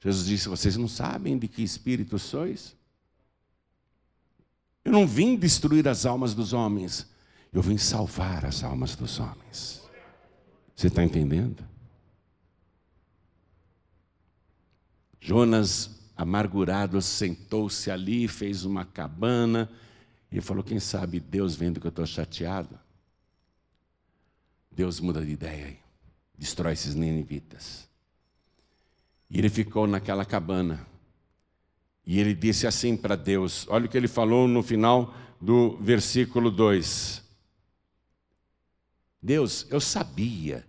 Jesus disse: Vocês não sabem de que espírito sois? Eu não vim destruir as almas dos homens, eu vim salvar as almas dos homens. Você está entendendo? Jonas, amargurado, sentou-se ali, fez uma cabana e falou: Quem sabe Deus vendo que eu estou chateado, Deus muda de ideia e destrói esses ninivitas. E ele ficou naquela cabana. E ele disse assim para Deus: olha o que ele falou no final do versículo 2. Deus, eu sabia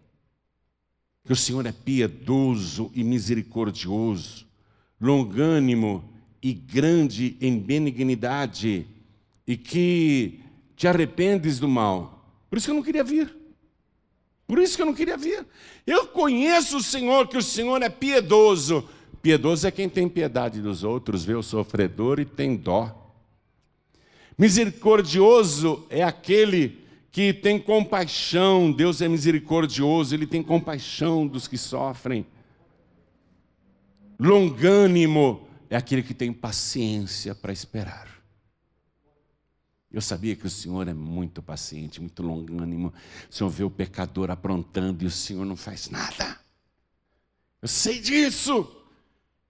que o Senhor é piedoso e misericordioso, longânimo e grande em benignidade, e que te arrependes do mal. Por isso que eu não queria vir. Por isso que eu não queria vir. Eu conheço o Senhor, que o Senhor é piedoso. Piedoso é quem tem piedade dos outros, vê o sofredor e tem dó. Misericordioso é aquele que tem compaixão. Deus é misericordioso, ele tem compaixão dos que sofrem. Longânimo é aquele que tem paciência para esperar. Eu sabia que o Senhor é muito paciente, muito longânimo. O Senhor vê o pecador aprontando e o Senhor não faz nada. Eu sei disso,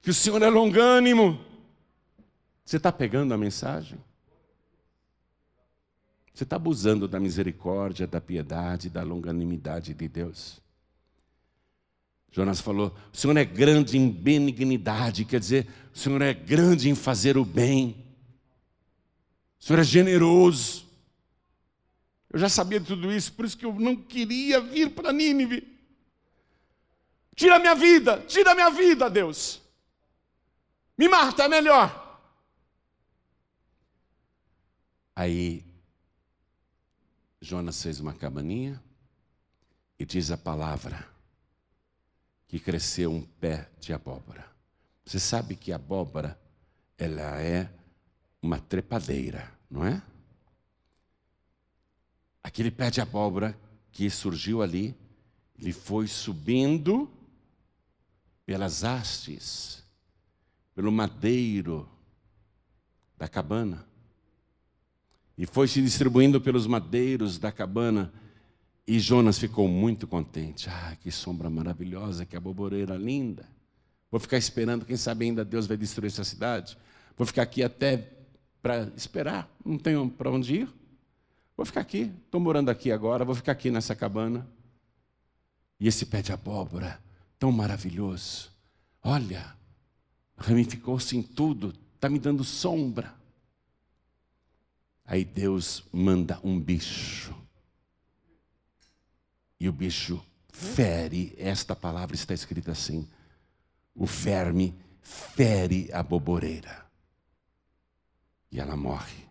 que o Senhor é longânimo. Você está pegando a mensagem? Você está abusando da misericórdia, da piedade, da longanimidade de Deus? Jonas falou: o Senhor é grande em benignidade, quer dizer, o Senhor é grande em fazer o bem. O Senhor é generoso. Eu já sabia de tudo isso, por isso que eu não queria vir para Nínive. Tira minha vida, tira minha vida, Deus. Me mata, é melhor. Aí, Jonas fez uma cabaninha e diz a palavra que cresceu um pé de abóbora. Você sabe que a abóbora, ela é uma trepadeira, não é? Aquele pé de abóbora que surgiu ali, ele foi subindo pelas hastes, pelo madeiro da cabana, e foi se distribuindo pelos madeiros da cabana, e Jonas ficou muito contente. Ah, que sombra maravilhosa, que aboboreira linda. Vou ficar esperando, quem sabe ainda Deus vai destruir essa cidade. Vou ficar aqui até para esperar, não tenho para onde ir. Vou ficar aqui, estou morando aqui agora, vou ficar aqui nessa cabana. E esse pé de abóbora, tão maravilhoso. Olha, ramificou-se em tudo, está me dando sombra. Aí Deus manda um bicho. E o bicho fere, esta palavra está escrita assim: o verme fere a boboreira e ela morre.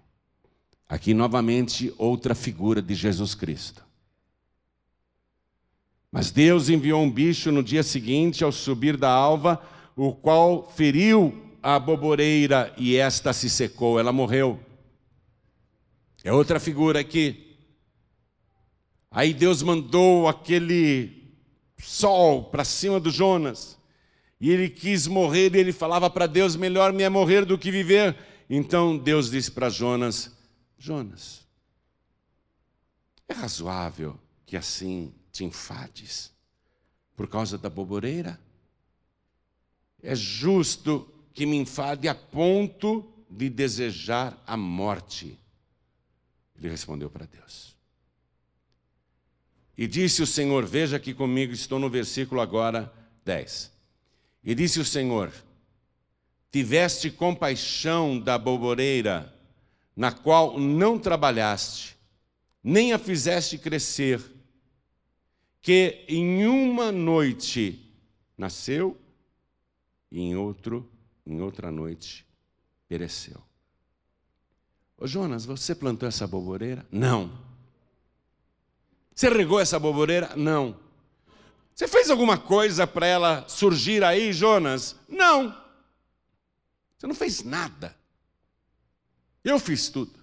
Aqui novamente outra figura de Jesus Cristo. Mas Deus enviou um bicho no dia seguinte, ao subir da alva, o qual feriu a boboreira e esta se secou, ela morreu. É outra figura aqui. Aí Deus mandou aquele sol para cima do Jonas. E ele quis morrer e ele falava para Deus: melhor me é morrer do que viver. Então Deus disse para Jonas: Jonas, é razoável que assim te enfades por causa da boboreira? É justo que me enfade a ponto de desejar a morte. Ele respondeu para Deus. E disse o Senhor, veja aqui comigo, estou no versículo agora 10. E disse o Senhor: Tiveste compaixão da boboreira, na qual não trabalhaste, nem a fizeste crescer, que em uma noite nasceu e em outro, em outra noite pereceu. Ô Jonas, você plantou essa boboreira? Não. Você regou essa boboreira? Não. Você fez alguma coisa para ela surgir aí, Jonas? Não. Você não fez nada. Eu fiz tudo.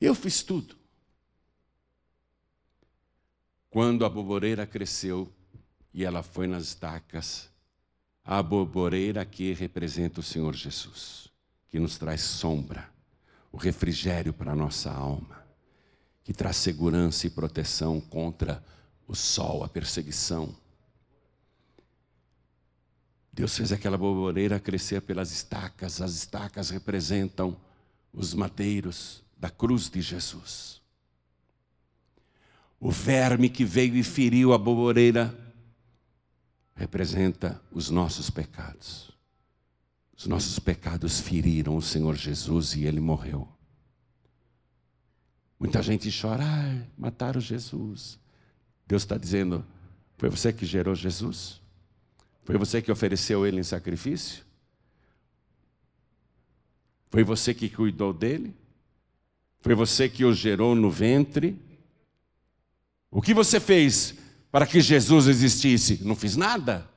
Eu fiz tudo. Quando a boboreira cresceu e ela foi nas estacas, a boboreira aqui representa o Senhor Jesus, que nos traz sombra, o refrigério para a nossa alma que traz segurança e proteção contra o sol, a perseguição. Deus fez aquela boboreira crescer pelas estacas, as estacas representam os madeiros da cruz de Jesus. O verme que veio e feriu a boboreira representa os nossos pecados. Os nossos pecados feriram o Senhor Jesus e ele morreu. Muita gente chora, ah, mataram Jesus. Deus está dizendo: foi você que gerou Jesus? Foi você que ofereceu ele em sacrifício? Foi você que cuidou dele? Foi você que o gerou no ventre? O que você fez para que Jesus existisse? Não fiz nada.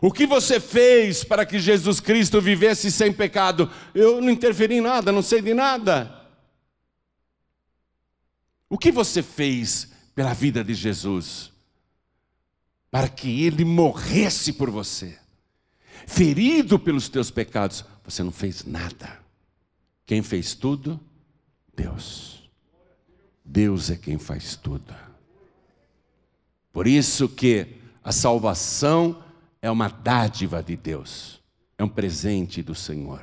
O que você fez para que Jesus Cristo vivesse sem pecado? Eu não interferi em nada, não sei de nada. O que você fez pela vida de Jesus? Para que ele morresse por você, ferido pelos teus pecados, você não fez nada. Quem fez tudo? Deus. Deus é quem faz tudo. Por isso que a salvação é uma dádiva de Deus, é um presente do Senhor.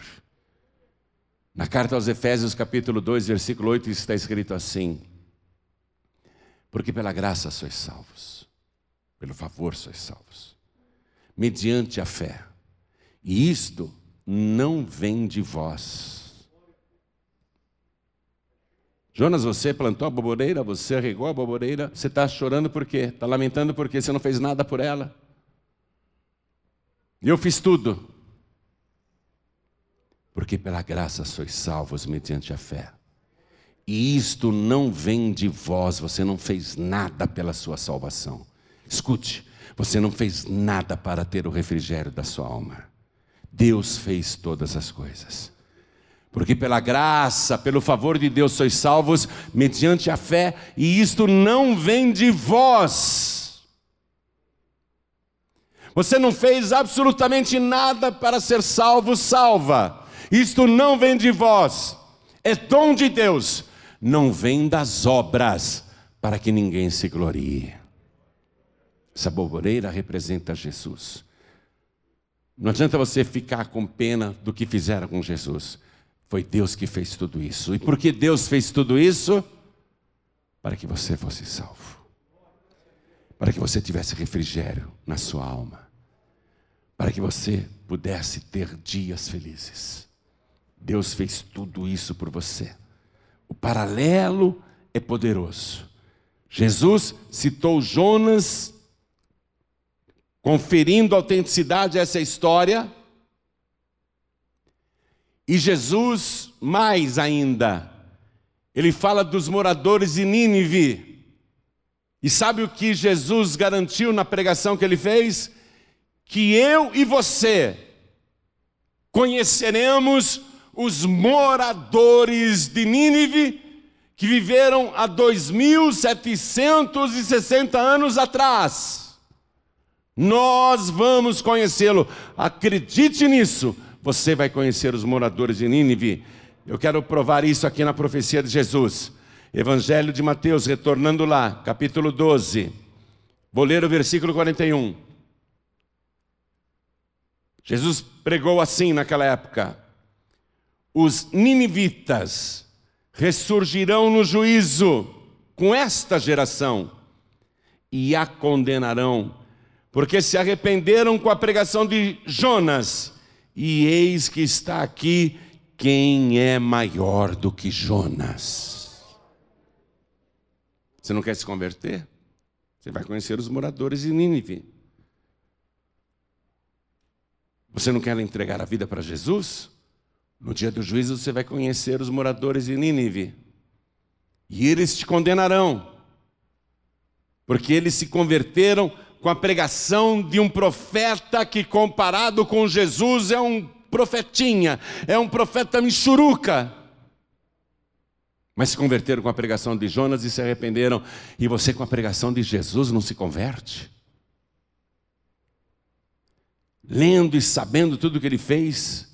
Na carta aos Efésios, capítulo 2, versículo 8, está escrito assim: porque pela graça sois salvos, pelo favor sois salvos, mediante a fé. E isto não vem de vós. Jonas, você plantou a boboreira, você regou a boboreira, você está chorando por quê? Está lamentando porque você não fez nada por ela. Eu fiz tudo. Porque pela graça sois salvos mediante a fé. E isto não vem de vós, você não fez nada pela sua salvação. Escute, você não fez nada para ter o refrigério da sua alma. Deus fez todas as coisas. Porque pela graça, pelo favor de Deus sois salvos mediante a fé, e isto não vem de vós. Você não fez absolutamente nada para ser salvo, salva. Isto não vem de vós. É dom de Deus não vem das obras, para que ninguém se glorie. Essa boboreira representa Jesus. Não adianta você ficar com pena do que fizeram com Jesus. Foi Deus que fez tudo isso. E por que Deus fez tudo isso? Para que você fosse salvo. Para que você tivesse refrigério na sua alma. Para que você pudesse ter dias felizes. Deus fez tudo isso por você. O paralelo é poderoso. Jesus citou Jonas, conferindo autenticidade a essa história. E Jesus, mais ainda, ele fala dos moradores de Nínive. E sabe o que Jesus garantiu na pregação que ele fez? Que eu e você conheceremos os moradores de Nínive que viveram há 2.760 anos atrás. Nós vamos conhecê-lo. Acredite nisso. Você vai conhecer os moradores de Nínive. Eu quero provar isso aqui na profecia de Jesus. Evangelho de Mateus, retornando lá, capítulo 12. Vou ler o versículo 41. Jesus pregou assim naquela época: Os ninivitas ressurgirão no juízo com esta geração e a condenarão, porque se arrependeram com a pregação de Jonas, e eis que está aqui quem é maior do que Jonas. Você não quer se converter? Você vai conhecer os moradores de Nínive. Você não quer entregar a vida para Jesus? No dia do juízo você vai conhecer os moradores de Nínive. E eles te condenarão. Porque eles se converteram com a pregação de um profeta que, comparado com Jesus, é um profetinha, é um profeta michuruca. Mas se converteram com a pregação de Jonas e se arrependeram. E você, com a pregação de Jesus, não se converte? Lendo e sabendo tudo o que ele fez,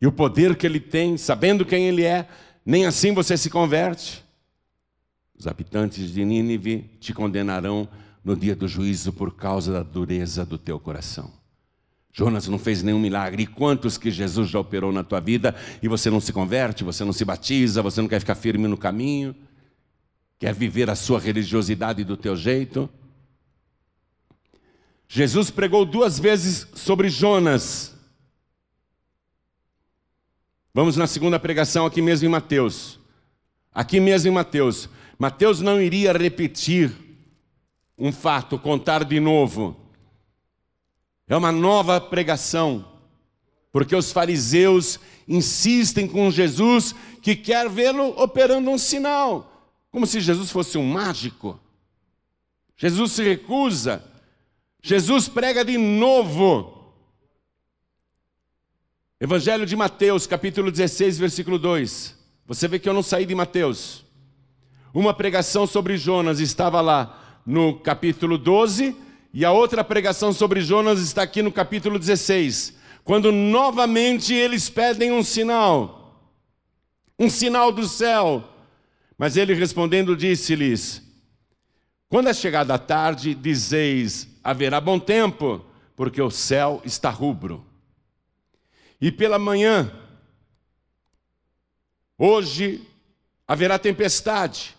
e o poder que ele tem, sabendo quem ele é, nem assim você se converte. Os habitantes de Nínive te condenarão no dia do juízo por causa da dureza do teu coração. Jonas não fez nenhum milagre. E quantos que Jesus já operou na tua vida e você não se converte, você não se batiza, você não quer ficar firme no caminho, quer viver a sua religiosidade do teu jeito? Jesus pregou duas vezes sobre Jonas Vamos na segunda pregação aqui mesmo em Mateus. Aqui mesmo em Mateus. Mateus não iria repetir um fato, contar de novo. É uma nova pregação, porque os fariseus insistem com Jesus que quer vê-lo operando um sinal, como se Jesus fosse um mágico. Jesus se recusa. Jesus prega de novo Evangelho de Mateus, capítulo 16, versículo 2. Você vê que eu não saí de Mateus. Uma pregação sobre Jonas estava lá no capítulo 12, e a outra pregação sobre Jonas está aqui no capítulo 16, quando novamente eles pedem um sinal, um sinal do céu. Mas ele respondendo disse-lhes: Quando é chegada a tarde, dizeis: haverá bom tempo, porque o céu está rubro. E pela manhã, hoje haverá tempestade,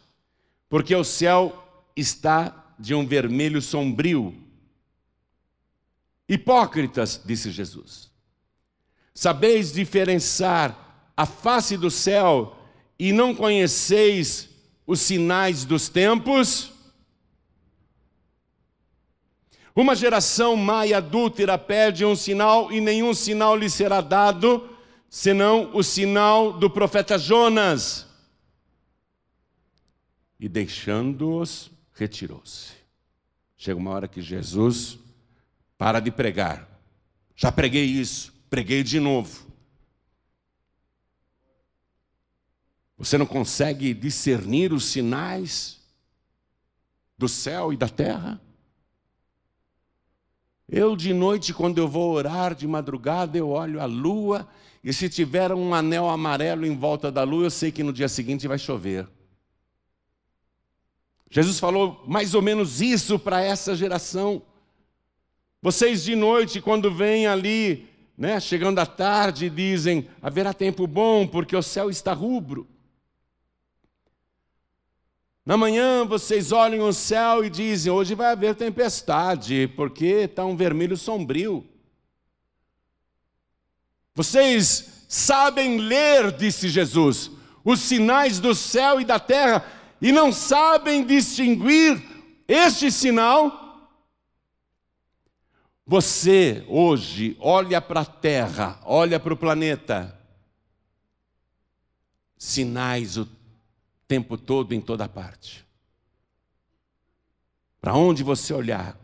porque o céu está de um vermelho sombrio. Hipócritas, disse Jesus, sabeis diferenciar a face do céu e não conheceis os sinais dos tempos? Uma geração má e adúltera pede um sinal e nenhum sinal lhe será dado, senão o sinal do profeta Jonas. E deixando-os, retirou-se. Chega uma hora que Jesus para de pregar. Já preguei isso, preguei de novo. Você não consegue discernir os sinais do céu e da terra? Eu de noite, quando eu vou orar de madrugada, eu olho a lua, e se tiver um anel amarelo em volta da lua, eu sei que no dia seguinte vai chover. Jesus falou mais ou menos isso para essa geração. Vocês de noite, quando vêm ali, né, chegando à tarde, dizem: haverá tempo bom, porque o céu está rubro. Na manhã vocês olham o céu e dizem: hoje vai haver tempestade, porque está um vermelho sombrio. Vocês sabem ler, disse Jesus, os sinais do céu e da terra, e não sabem distinguir este sinal? Você hoje olha para a terra, olha para o planeta, sinais o tempo todo, em toda parte. para onde você olhar,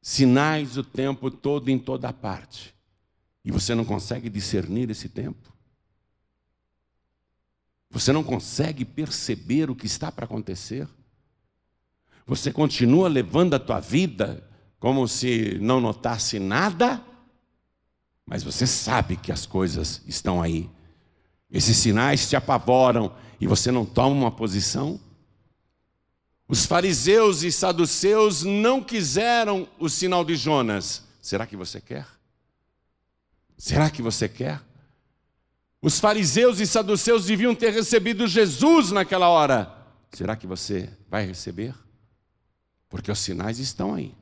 sinais o tempo todo em toda parte, e você não consegue discernir esse tempo? Você não consegue perceber o que está para acontecer? Você continua levando a tua vida como se não notasse nada, mas você sabe que as coisas estão aí. Esses sinais te apavoram e você não toma uma posição? Os fariseus e saduceus não quiseram o sinal de Jonas. Será que você quer? Será que você quer? Os fariseus e saduceus deviam ter recebido Jesus naquela hora. Será que você vai receber? Porque os sinais estão aí.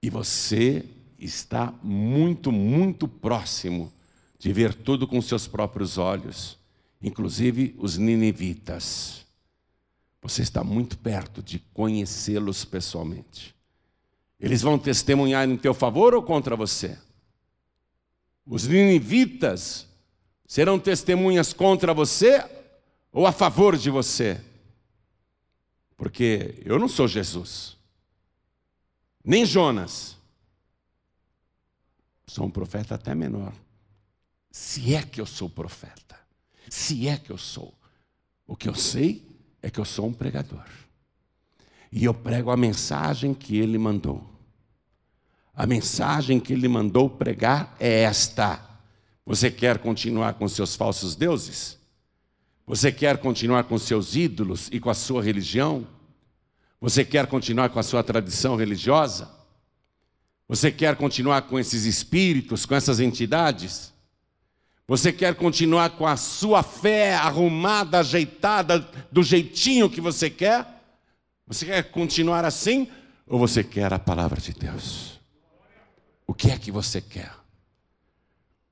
E você está muito, muito próximo de ver tudo com seus próprios olhos, inclusive os ninivitas. Você está muito perto de conhecê-los pessoalmente. Eles vão testemunhar em teu favor ou contra você? Os ninivitas serão testemunhas contra você ou a favor de você? Porque eu não sou Jesus, nem Jonas. Sou um profeta até menor. Se é que eu sou profeta, se é que eu sou. O que eu sei é que eu sou um pregador. E eu prego a mensagem que ele mandou. A mensagem que ele mandou pregar é esta. Você quer continuar com seus falsos deuses? Você quer continuar com seus ídolos e com a sua religião? Você quer continuar com a sua tradição religiosa? Você quer continuar com esses espíritos, com essas entidades? Você quer continuar com a sua fé arrumada, ajeitada, do jeitinho que você quer? Você quer continuar assim? Ou você quer a palavra de Deus? O que é que você quer?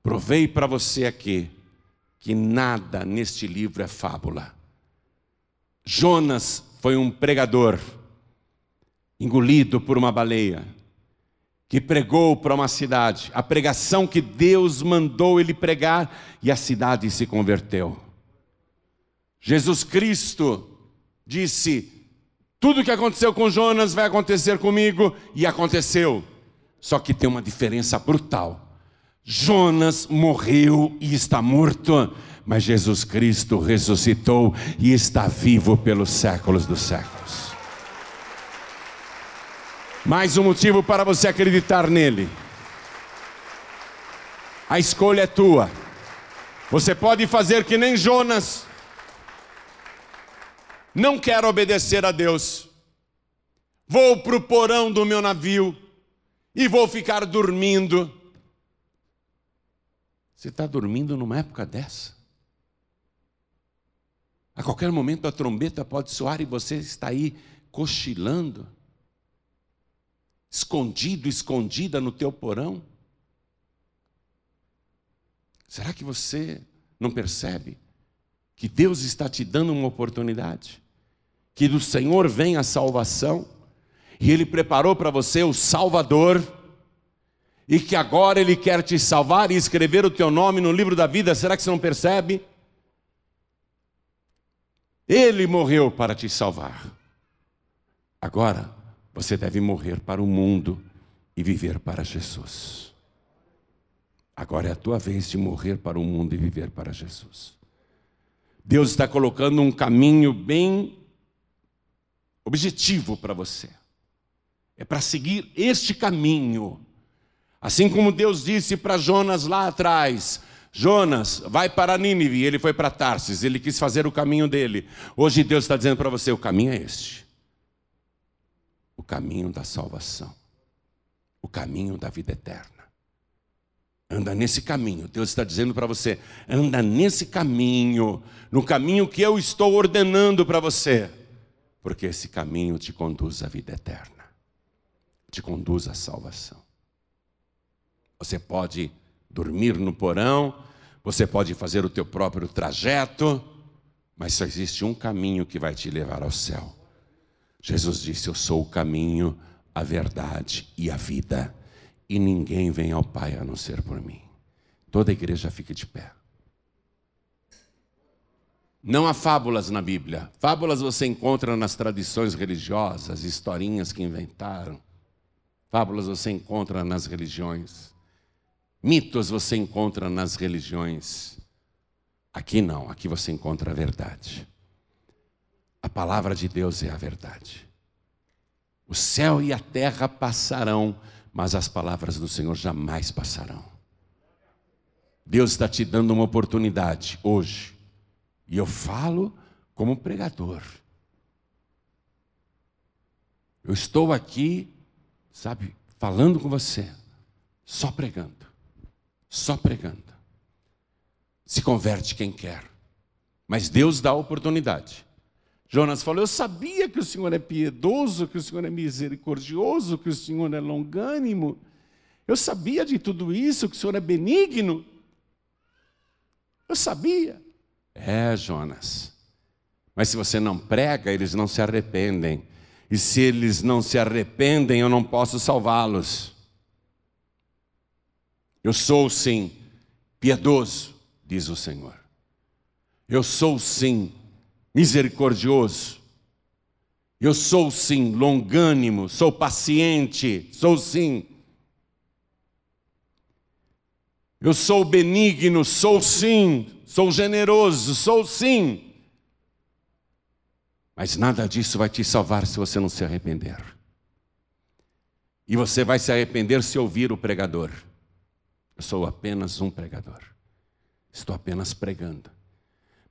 Provei para você aqui que nada neste livro é fábula. Jonas foi um pregador, engolido por uma baleia que pregou para uma cidade, a pregação que Deus mandou ele pregar, e a cidade se converteu. Jesus Cristo disse: Tudo que aconteceu com Jonas vai acontecer comigo, e aconteceu. Só que tem uma diferença brutal. Jonas morreu e está morto, mas Jesus Cristo ressuscitou e está vivo pelos séculos dos séculos. Mais um motivo para você acreditar nele. A escolha é tua. Você pode fazer que nem Jonas. Não quero obedecer a Deus. Vou para o porão do meu navio e vou ficar dormindo. Você está dormindo numa época dessa? A qualquer momento a trombeta pode soar e você está aí cochilando escondido, escondida no teu porão? Será que você não percebe que Deus está te dando uma oportunidade? Que do Senhor vem a salvação e Ele preparou para você o Salvador e que agora Ele quer te salvar e escrever o teu nome no livro da vida? Será que você não percebe? Ele morreu para te salvar. Agora, você deve morrer para o mundo e viver para Jesus. Agora é a tua vez de morrer para o mundo e viver para Jesus. Deus está colocando um caminho bem objetivo para você. É para seguir este caminho. Assim como Deus disse para Jonas lá atrás: Jonas, vai para Nínive. Ele foi para Tarsis, ele quis fazer o caminho dele. Hoje Deus está dizendo para você: o caminho é este o caminho da salvação, o caminho da vida eterna. Anda nesse caminho. Deus está dizendo para você: anda nesse caminho, no caminho que eu estou ordenando para você, porque esse caminho te conduz à vida eterna, te conduz à salvação. Você pode dormir no porão, você pode fazer o teu próprio trajeto, mas só existe um caminho que vai te levar ao céu Jesus disse: Eu sou o caminho, a verdade e a vida, e ninguém vem ao Pai a não ser por mim. Toda a igreja fica de pé. Não há fábulas na Bíblia. Fábulas você encontra nas tradições religiosas, historinhas que inventaram. Fábulas você encontra nas religiões. Mitos você encontra nas religiões. Aqui não, aqui você encontra a verdade. A palavra de Deus é a verdade. O céu e a terra passarão, mas as palavras do Senhor jamais passarão. Deus está te dando uma oportunidade hoje e eu falo como pregador. Eu estou aqui, sabe, falando com você, só pregando, só pregando. Se converte quem quer, mas Deus dá a oportunidade. Jonas falou: Eu sabia que o Senhor é piedoso, que o Senhor é misericordioso, que o Senhor é longânimo. Eu sabia de tudo isso, que o Senhor é benigno. Eu sabia. É, Jonas. Mas se você não prega, eles não se arrependem. E se eles não se arrependem, eu não posso salvá-los. Eu sou sim piedoso, diz o Senhor. Eu sou sim misericordioso. Eu sou sim longânimo, sou paciente, sou sim. Eu sou benigno, sou sim sou generoso, sou sim. Mas nada disso vai te salvar se você não se arrepender. E você vai se arrepender se ouvir o pregador. Eu sou apenas um pregador. Estou apenas pregando.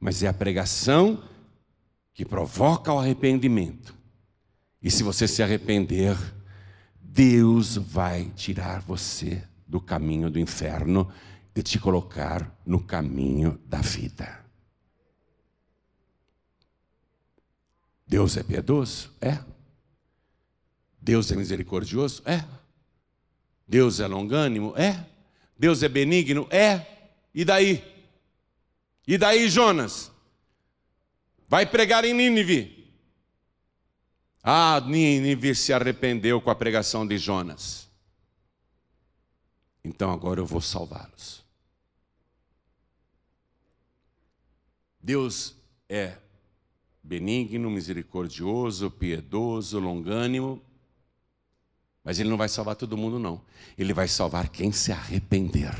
Mas é a pregação que provoca o arrependimento. E se você se arrepender, Deus vai tirar você do caminho do inferno e te colocar no caminho da vida. Deus é piedoso? É. Deus é misericordioso? É. Deus é longânimo? É. Deus é benigno? É. E daí? E daí, Jonas? Vai pregar em Nínive. Ah, Nínive se arrependeu com a pregação de Jonas. Então agora eu vou salvá-los. Deus é benigno, misericordioso, piedoso, longânimo, mas Ele não vai salvar todo mundo, não. Ele vai salvar quem se arrepender.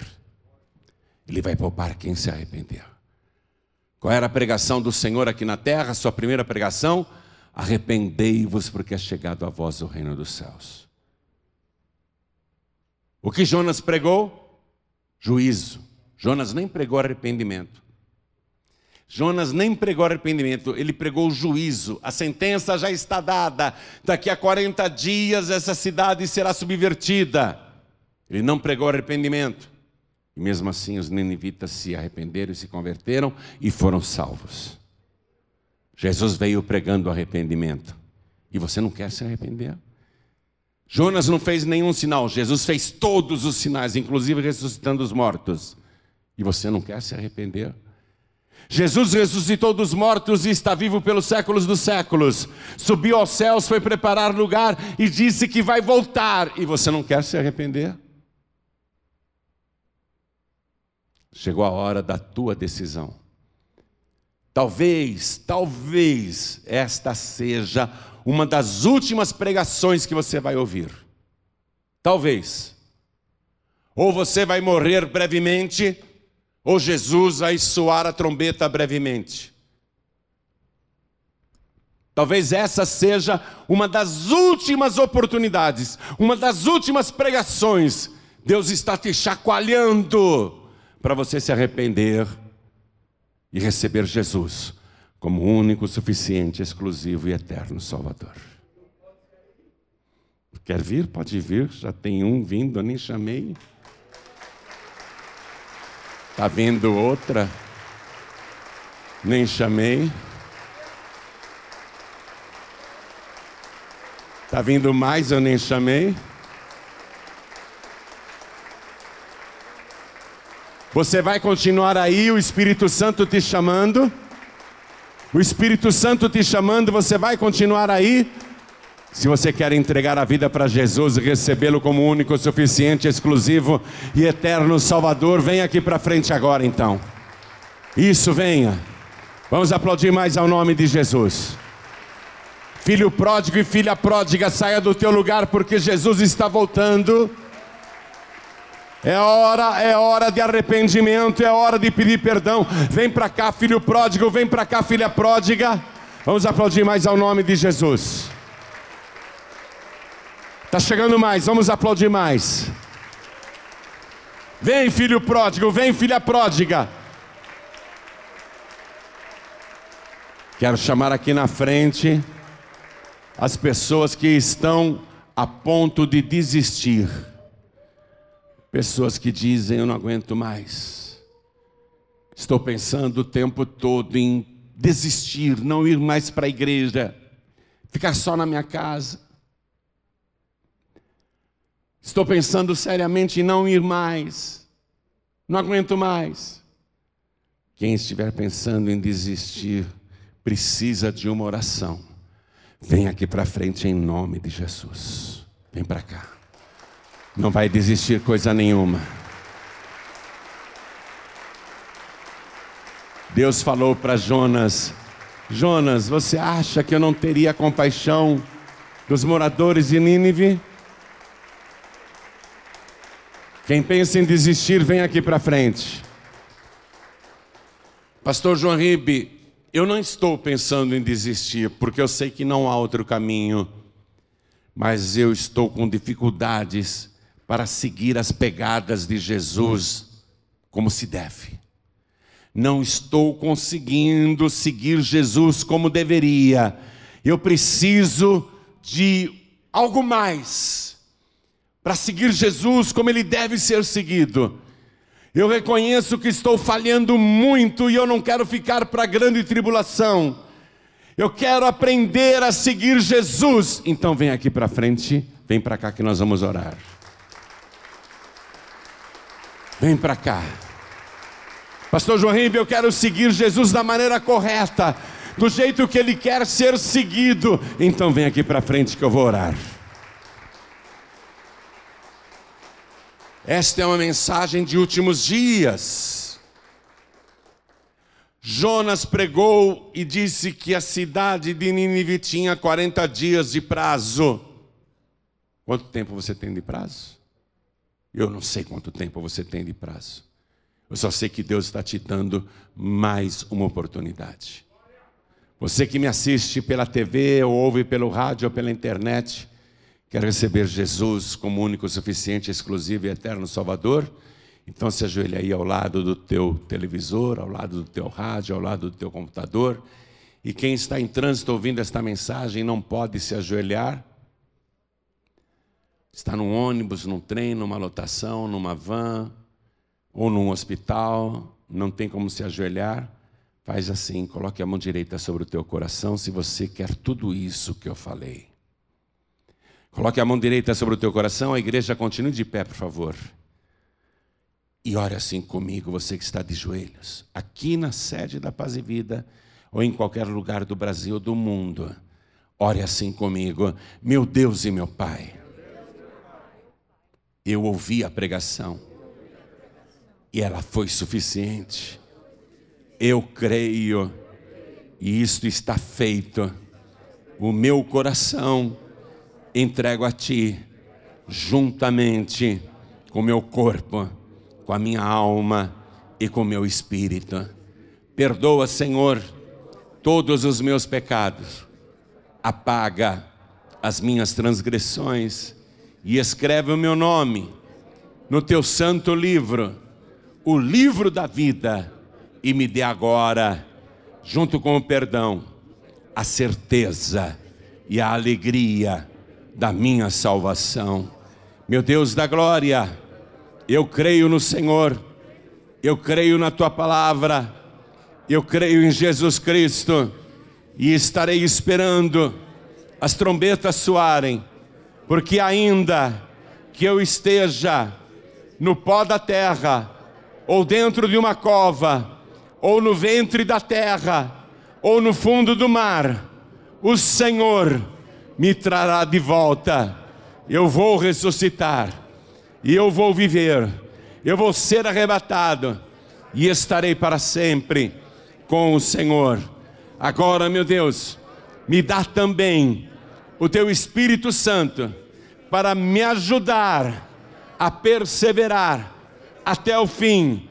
Ele vai poupar quem se arrepender. Qual era a pregação do Senhor aqui na terra? Sua primeira pregação? Arrependei-vos, porque é chegado a vós o reino dos céus. O que Jonas pregou? Juízo. Jonas nem pregou arrependimento. Jonas nem pregou arrependimento, ele pregou juízo. A sentença já está dada. Daqui a 40 dias essa cidade será subvertida. Ele não pregou arrependimento. E mesmo assim os ninivitas se arrependeram e se converteram e foram salvos. Jesus veio pregando arrependimento. E você não quer se arrepender? Jonas não fez nenhum sinal, Jesus fez todos os sinais, inclusive ressuscitando os mortos. E você não quer se arrepender? Jesus ressuscitou dos mortos e está vivo pelos séculos dos séculos. Subiu aos céus, foi preparar lugar e disse que vai voltar. E você não quer se arrepender? Chegou a hora da tua decisão. Talvez, talvez esta seja uma das últimas pregações que você vai ouvir. Talvez. Ou você vai morrer brevemente ou Jesus vai soar a trombeta brevemente. Talvez essa seja uma das últimas oportunidades, uma das últimas pregações. Deus está te chacoalhando para você se arrepender e receber Jesus como único, suficiente, exclusivo e eterno Salvador. Quer vir? Pode vir, já tem um vindo, eu nem chamei. Está vindo outra? Nem chamei. Está vindo mais, eu nem chamei. Você vai continuar aí, o Espírito Santo te chamando. O Espírito Santo te chamando, você vai continuar aí. Se você quer entregar a vida para Jesus e recebê-lo como único, suficiente, exclusivo e eterno Salvador, venha aqui para frente agora então. Isso, venha. Vamos aplaudir mais ao nome de Jesus. Filho pródigo e filha pródiga, saia do teu lugar porque Jesus está voltando. É hora, é hora de arrependimento, é hora de pedir perdão. Vem para cá, filho pródigo, vem para cá, filha pródiga. Vamos aplaudir mais ao nome de Jesus. Tá chegando mais, vamos aplaudir mais. Vem, filho pródigo, vem, filha pródiga. Quero chamar aqui na frente as pessoas que estão a ponto de desistir. Pessoas que dizem: Eu não aguento mais. Estou pensando o tempo todo em desistir, não ir mais para a igreja, ficar só na minha casa. Estou pensando seriamente em não ir mais, não aguento mais. Quem estiver pensando em desistir, precisa de uma oração. Vem aqui para frente em nome de Jesus. Vem para cá. Não vai desistir coisa nenhuma. Deus falou para Jonas: Jonas, você acha que eu não teria compaixão dos moradores de Nínive? Quem pensa em desistir, vem aqui para frente. Pastor João Ribe, eu não estou pensando em desistir, porque eu sei que não há outro caminho, mas eu estou com dificuldades para seguir as pegadas de Jesus como se deve. Não estou conseguindo seguir Jesus como deveria. Eu preciso de algo mais para seguir Jesus como ele deve ser seguido. Eu reconheço que estou falhando muito e eu não quero ficar para a grande tribulação. Eu quero aprender a seguir Jesus. Então vem aqui para frente, vem para cá que nós vamos orar. Vem para cá. Pastor João eu quero seguir Jesus da maneira correta, do jeito que ele quer ser seguido. Então vem aqui para frente que eu vou orar. Esta é uma mensagem de últimos dias. Jonas pregou e disse que a cidade de Nínive tinha 40 dias de prazo. Quanto tempo você tem de prazo? Eu não sei quanto tempo você tem de prazo. Eu só sei que Deus está te dando mais uma oportunidade. Você que me assiste pela TV, ou ouve pelo rádio ou pela internet, Quer receber Jesus como único, suficiente, exclusivo e eterno Salvador? Então se ajoelha aí ao lado do teu televisor, ao lado do teu rádio, ao lado do teu computador. E quem está em trânsito ouvindo esta mensagem não pode se ajoelhar. Está num ônibus, num trem, numa lotação, numa van ou num hospital, não tem como se ajoelhar. Faz assim, coloque a mão direita sobre o teu coração se você quer tudo isso que eu falei. Coloque a mão direita sobre o teu coração, a igreja continue de pé, por favor. E ore assim comigo, você que está de joelhos, aqui na sede da Paz e Vida, ou em qualquer lugar do Brasil ou do mundo. Ore assim comigo, meu Deus e meu Pai. Eu ouvi a pregação e ela foi suficiente. Eu creio e isto está feito. O meu coração entrego a Ti, juntamente com meu corpo, com a minha alma e com meu espírito. Perdoa, Senhor, todos os meus pecados, apaga as minhas transgressões e escreve o meu nome no Teu santo livro, o livro da vida, e me dê agora, junto com o perdão, a certeza e a alegria da minha salvação. Meu Deus da glória, eu creio no Senhor, eu creio na tua palavra, eu creio em Jesus Cristo e estarei esperando as trombetas soarem, porque ainda que eu esteja no pó da terra, ou dentro de uma cova, ou no ventre da terra, ou no fundo do mar, o Senhor me trará de volta. Eu vou ressuscitar e eu vou viver. Eu vou ser arrebatado e estarei para sempre com o Senhor. Agora, meu Deus, me dá também o teu Espírito Santo para me ajudar a perseverar até o fim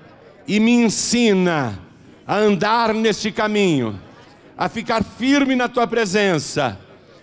e me ensina a andar neste caminho, a ficar firme na tua presença,